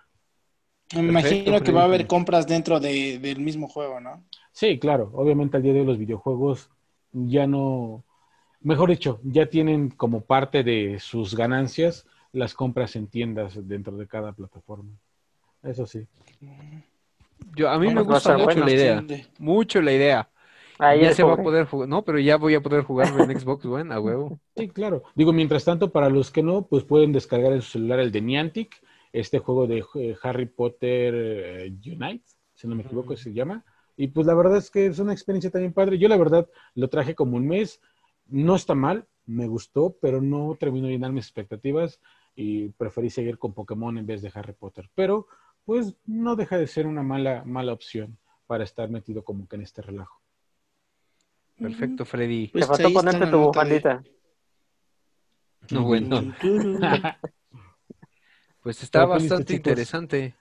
Me imagino que va a haber compras dentro de- del mismo juego, ¿no? Sí, claro, obviamente al día de hoy los videojuegos ya no, mejor dicho, ya tienen como parte de sus ganancias las compras en tiendas dentro de cada plataforma. Eso sí. Yo, a mí me gusta mucho bueno. la idea. Mucho la idea. Ahí ya se va a poder jugar. No, pero ya voy a poder jugar en Xbox One a huevo. Sí, claro. Digo, mientras tanto, para los que no, pues pueden descargar en su celular el de Niantic, este juego de eh, Harry Potter eh, Unite, si no me equivoco, se llama. Y pues la verdad es que es una experiencia también padre. Yo la verdad lo traje como un mes. No está mal, me gustó, pero no terminó de llenar mis expectativas y preferí seguir con Pokémon en vez de Harry Potter. Pero pues no deja de ser una mala, mala opción para estar metido como que en este relajo. Perfecto, Freddy. Pues Te faltó ponerte tu bufandita. No, bueno. Pues está bastante chicos. interesante.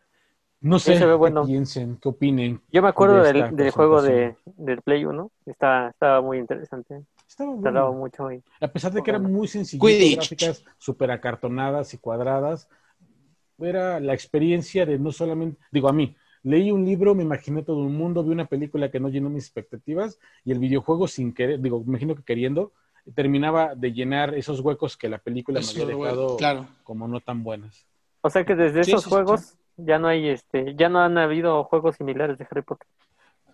No sé se ve qué bueno. piensen, qué opinen. Yo me acuerdo de del, del juego de, del Play 1. Estaba, estaba muy interesante. Estaba bueno. mucho ahí. A pesar de que eran muy Quidditch. gráficas súper acartonadas y cuadradas, era la experiencia de no solamente, digo a mí, leí un libro, me imaginé todo un mundo, vi una película que no llenó mis expectativas y el videojuego sin querer, digo, me imagino que queriendo, terminaba de llenar esos huecos que la película me había dejado Claro. como no tan buenas. O sea que desde Sí, esos sí, sí, juegos ya no hay este, ya no han habido juegos similares de Harry Potter.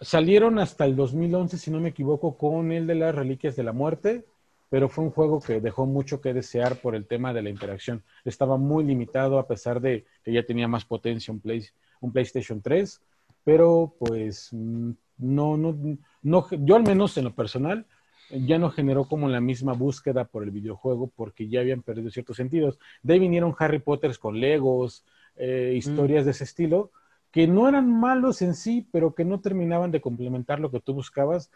Salieron hasta el 2011, si no me equivoco, con el de las Reliquias de la Muerte, pero fue un juego que dejó mucho que desear por el tema de la interacción. Estaba muy limitado a pesar de que ya tenía más potencia un, Play- un PlayStation 3, pero pues mm, no, no, no, yo al menos en lo personal ya no generó como la misma búsqueda por el videojuego porque ya habían perdido ciertos sentidos. De ahí vinieron Harry Potter con Legos, eh, historias de ese estilo, que no eran malos en sí, pero que no terminaban de complementar lo que tú buscabas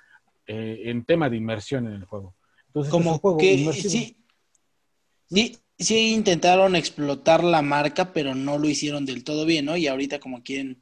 eh, en tema de inmersión en el juego. Entonces, Como juego que sí, sí, sí intentaron explotar la marca, pero no lo hicieron del todo bien, ¿no? Y ahorita como quieren,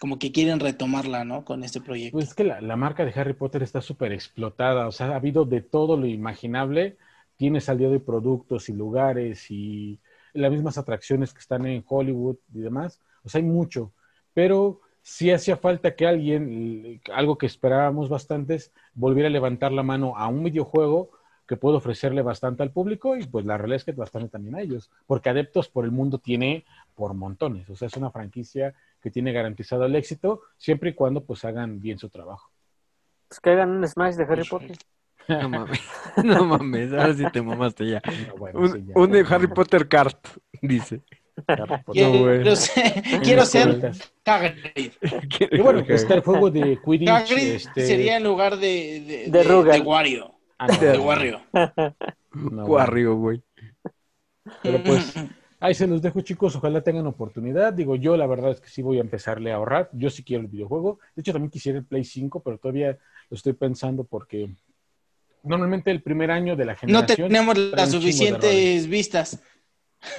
como que quieren retomarla, ¿no? Con este proyecto. Pues es que la, la marca de Harry Potter está súper explotada, o sea, ha habido de todo lo imaginable, tienes al día de productos y lugares y las mismas atracciones que están en Hollywood y demás, o sea, hay mucho, pero sí hacía falta que alguien, algo que esperábamos bastantes, volviera a levantar la mano a un videojuego que puede ofrecerle bastante al público y pues la realidad es que bastante también a ellos, porque adeptos por el mundo tiene por montones, o sea, es una franquicia que tiene garantizado el éxito siempre y cuando pues hagan bien su trabajo. Pues que hagan un Smash de Harry Potter. No mames. No mames, ahora sí te mamaste ya. No, bueno, sí, Un, ya. un de Harry Potter Kart, dice. Harry Potter. Quiero, güey. ser, quiero ser. Hagrid. Y bueno, está el juego de Quidditch. Hagrid este... sería en lugar de, de, De Rugal. de Wario. Ah, no, De no, Wario. no, Guarrio, güey. Pero pues ahí se los dejo, chicos. Ojalá tengan oportunidad. Digo, yo la verdad es que sí voy a empezarle a ahorrar. Yo sí quiero el videojuego. De hecho, también quisiera el Play 5, pero todavía lo estoy pensando porque normalmente el primer año de la No generación. tenemos trae las suficientes vistas.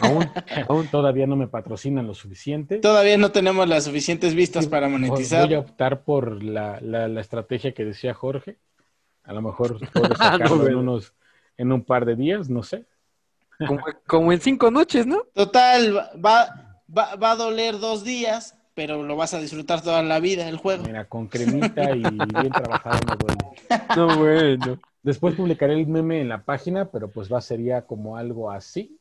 Aún, aún todavía no me patrocinan lo suficiente. Todavía no tenemos las suficientes vistas para monetizar. Voy a optar por la, la, la estrategia que decía Jorge. A lo mejor puedo No, sacarlo en, bueno. unos, en un par de días, no sé. Como, como en cinco noches, ¿no? Total, va, va, va a doler dos días, pero lo vas a disfrutar toda la vida el juego. Mira, con cremita y bien trabajado no duele. No, bueno. Después publicaré el meme en la página, pero pues va sería como algo así,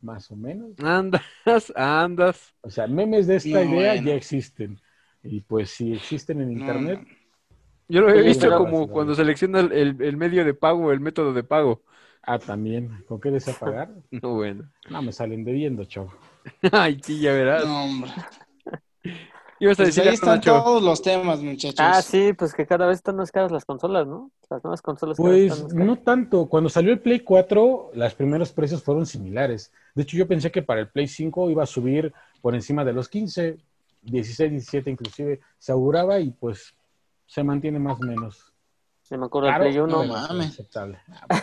más o menos. Andas, andas. O sea, memes de esta No, idea bueno. ya existen. Y pues si existen en No, internet, no. Yo lo he visto como cuando selecciona el, el- el medio de pago, el método de pago. ah, también. ¿Con qué desea pagar? No, bueno. No, me salen debiendo, chavo. Ay, sí, ya verás. No, hombre. Ibas a Pues decir ahí están Nacho. todos los temas, muchachos. Ah, sí, pues que cada vez están más caras las consolas, ¿no? Las nuevas consolas cada vez Pues están más caras. no tanto. Cuando salió el Play 4, los primeros precios fueron similares. De hecho, yo pensé que para el Play 5 iba a subir por encima de los 15, 16, 17 inclusive. Se auguraba y pues se mantiene más o menos. Yo me acuerdo Caro, del Play 1. pero mames. aceptable.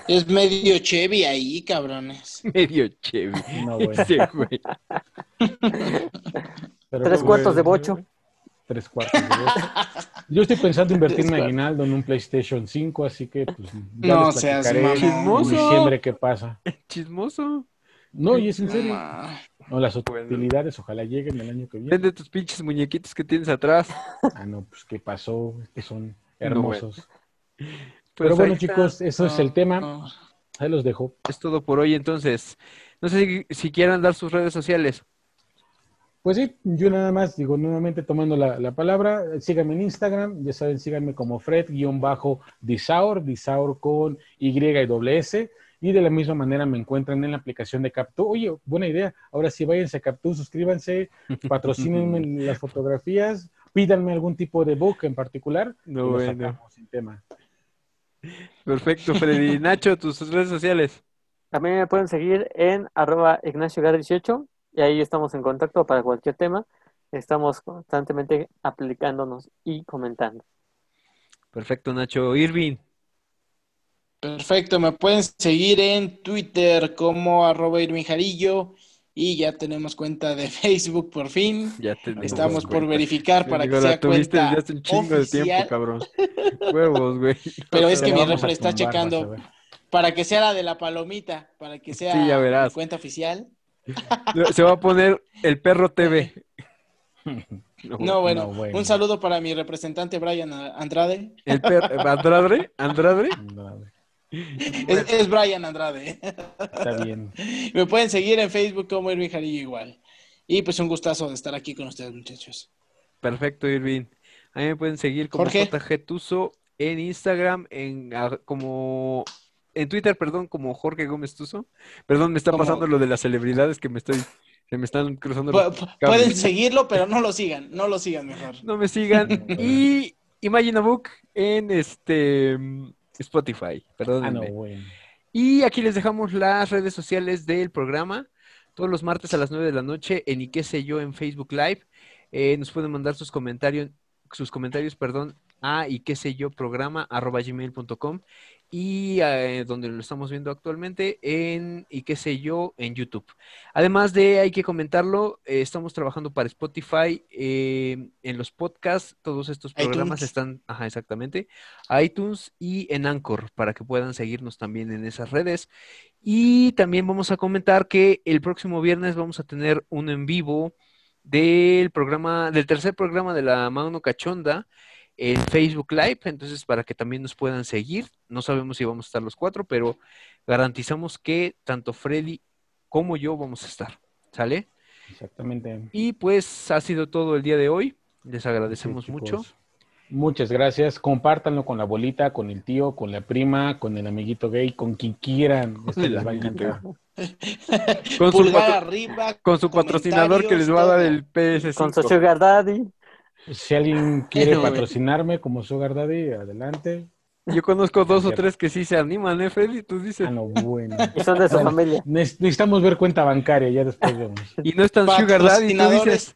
Es medio Chevy ahí, cabrones. Medio Chevy. No, bueno. Ese güey. Pero Tres cuartos de bocho. Tres cuartos de bocho. Yo estoy pensando invertir cuartos. aguinaldo en un PlayStation 5, así que pues ya No les seas mamón. en Chismoso. diciembre qué pasa. Chismoso. No, y es en serio. No, las utilidades ojalá lleguen el año que viene. Vende tus pinches muñequitos que tienes atrás. Ah, no, pues qué pasó, es que son No, hermosos. Pues Pero ahí bueno, chicos, eso es el tema. no. Ahí los dejo. Es todo por hoy, entonces. No sé si, si quieran dar sus redes sociales. Pues sí, yo nada más digo nuevamente tomando la, la palabra, síganme en Instagram, ya saben, síganme como Fred-Disaur, Disaur con Y y doble S. Y de la misma manera me encuentran en la aplicación de Captu. Oye, buena idea. Ahora sí, váyanse a Captu, suscríbanse, patrocínenme las fotografías, pídanme algún tipo de book en particular. No, bueno. sacamos sin tema. Perfecto, Freddy. Nacho, tus redes sociales. También me pueden seguir en arroba Ignacio Gar 18 y ahí estamos en contacto para cualquier tema. Estamos constantemente aplicándonos y comentando. Perfecto, Nacho. Irving. Perfecto, me pueden seguir en Twitter como arroba Irving Jarillo y ya tenemos cuenta de Facebook por fin. Ya tenemos Estamos por cuenta. verificar para Digo, que la sea tuviste cuenta desde hace un chingo de tiempo, cabrón. Huevos, güey. Pero es que mi refre está checando para que sea la de la palomita, para que sea Sí, ya verás. cuenta oficial. Se va a poner el perro TV. No, bueno, no, bueno. un saludo para mi representante Brian Andrade. El perro. ¿Andrade? ¿Andrade? Es, es Brian Andrade. Está bien. Me pueden seguir en Facebook como Irving Jarillo igual. Y pues un gustazo de estar aquí con ustedes, muchachos. Perfecto, Irving. A mí me pueden seguir como Jorge. JG Tuzo en Instagram, en como en Twitter, perdón, como Jorge Gómez Tuzo. Perdón, me está Como- pasando lo de las celebridades que me estoy, se me están cruzando los pueden seguirlo, pero no lo sigan. No lo sigan mejor. No me sigan. y Imagine a Book en este Spotify. Ah, no, bueno. Y aquí les dejamos las redes sociales del programa. Todos los martes a las 9 de la noche en y qué sé yo en Facebook Live. Eh, nos pueden mandar sus comentarios, sus comentarios, perdón, a y qué sé yo programa arroba gmail.com y eh, donde lo estamos viendo actualmente en y qué sé yo en YouTube. Además de, hay que comentarlo, eh, estamos trabajando para Spotify eh, en los podcasts, todos estos programas iTunes. están, ajá, exactamente, iTunes y en Anchor para que puedan seguirnos también en esas redes. Y también vamos a comentar que el próximo viernes vamos a tener un en vivo del programa, del tercer programa de la Mano Cachonda en Facebook Live, entonces para que también nos puedan seguir. No sabemos si vamos a estar los cuatro, pero garantizamos que tanto Freddy como yo vamos a estar. ¿Sale? Exactamente. Y pues ha sido todo el día de hoy. Les agradecemos Sí, mucho. Muchas gracias. Compártanlo con la abuelita, con el tío, con la prima, con el amiguito gay, con quien quieran. Esto El les va a amiguito encantar. Con su, Pulgar patro- arriba. con su patrocinador que les va a dar el PS5. Con su Sugar Daddy. Si alguien quiere Bueno. patrocinarme como Sugar Daddy, adelante. Yo conozco dos o tres que sí se animan, ¿eh, Freddy? Tú dices. Ah, no, bueno. Y son de su Bueno, familia. neces- Necesitamos ver cuenta bancaria, ya después vemos. Y no están Sugar Daddy, tú dices. Patrocinadores,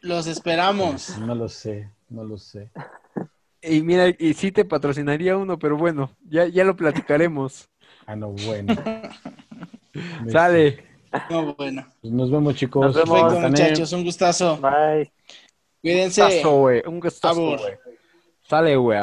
los esperamos. No lo sé, no lo sé. Y mira, y sí te patrocinaría uno, pero bueno, ya, ya lo platicaremos. Ah, no, bueno. Sale. No, bueno. Pues nos vemos, chicos. Nos vemos. Perfecto, muchachos. Un gustazo. Bye. Cuídense. Gustazo, güey. Un gustazo, güey. Sale, güey.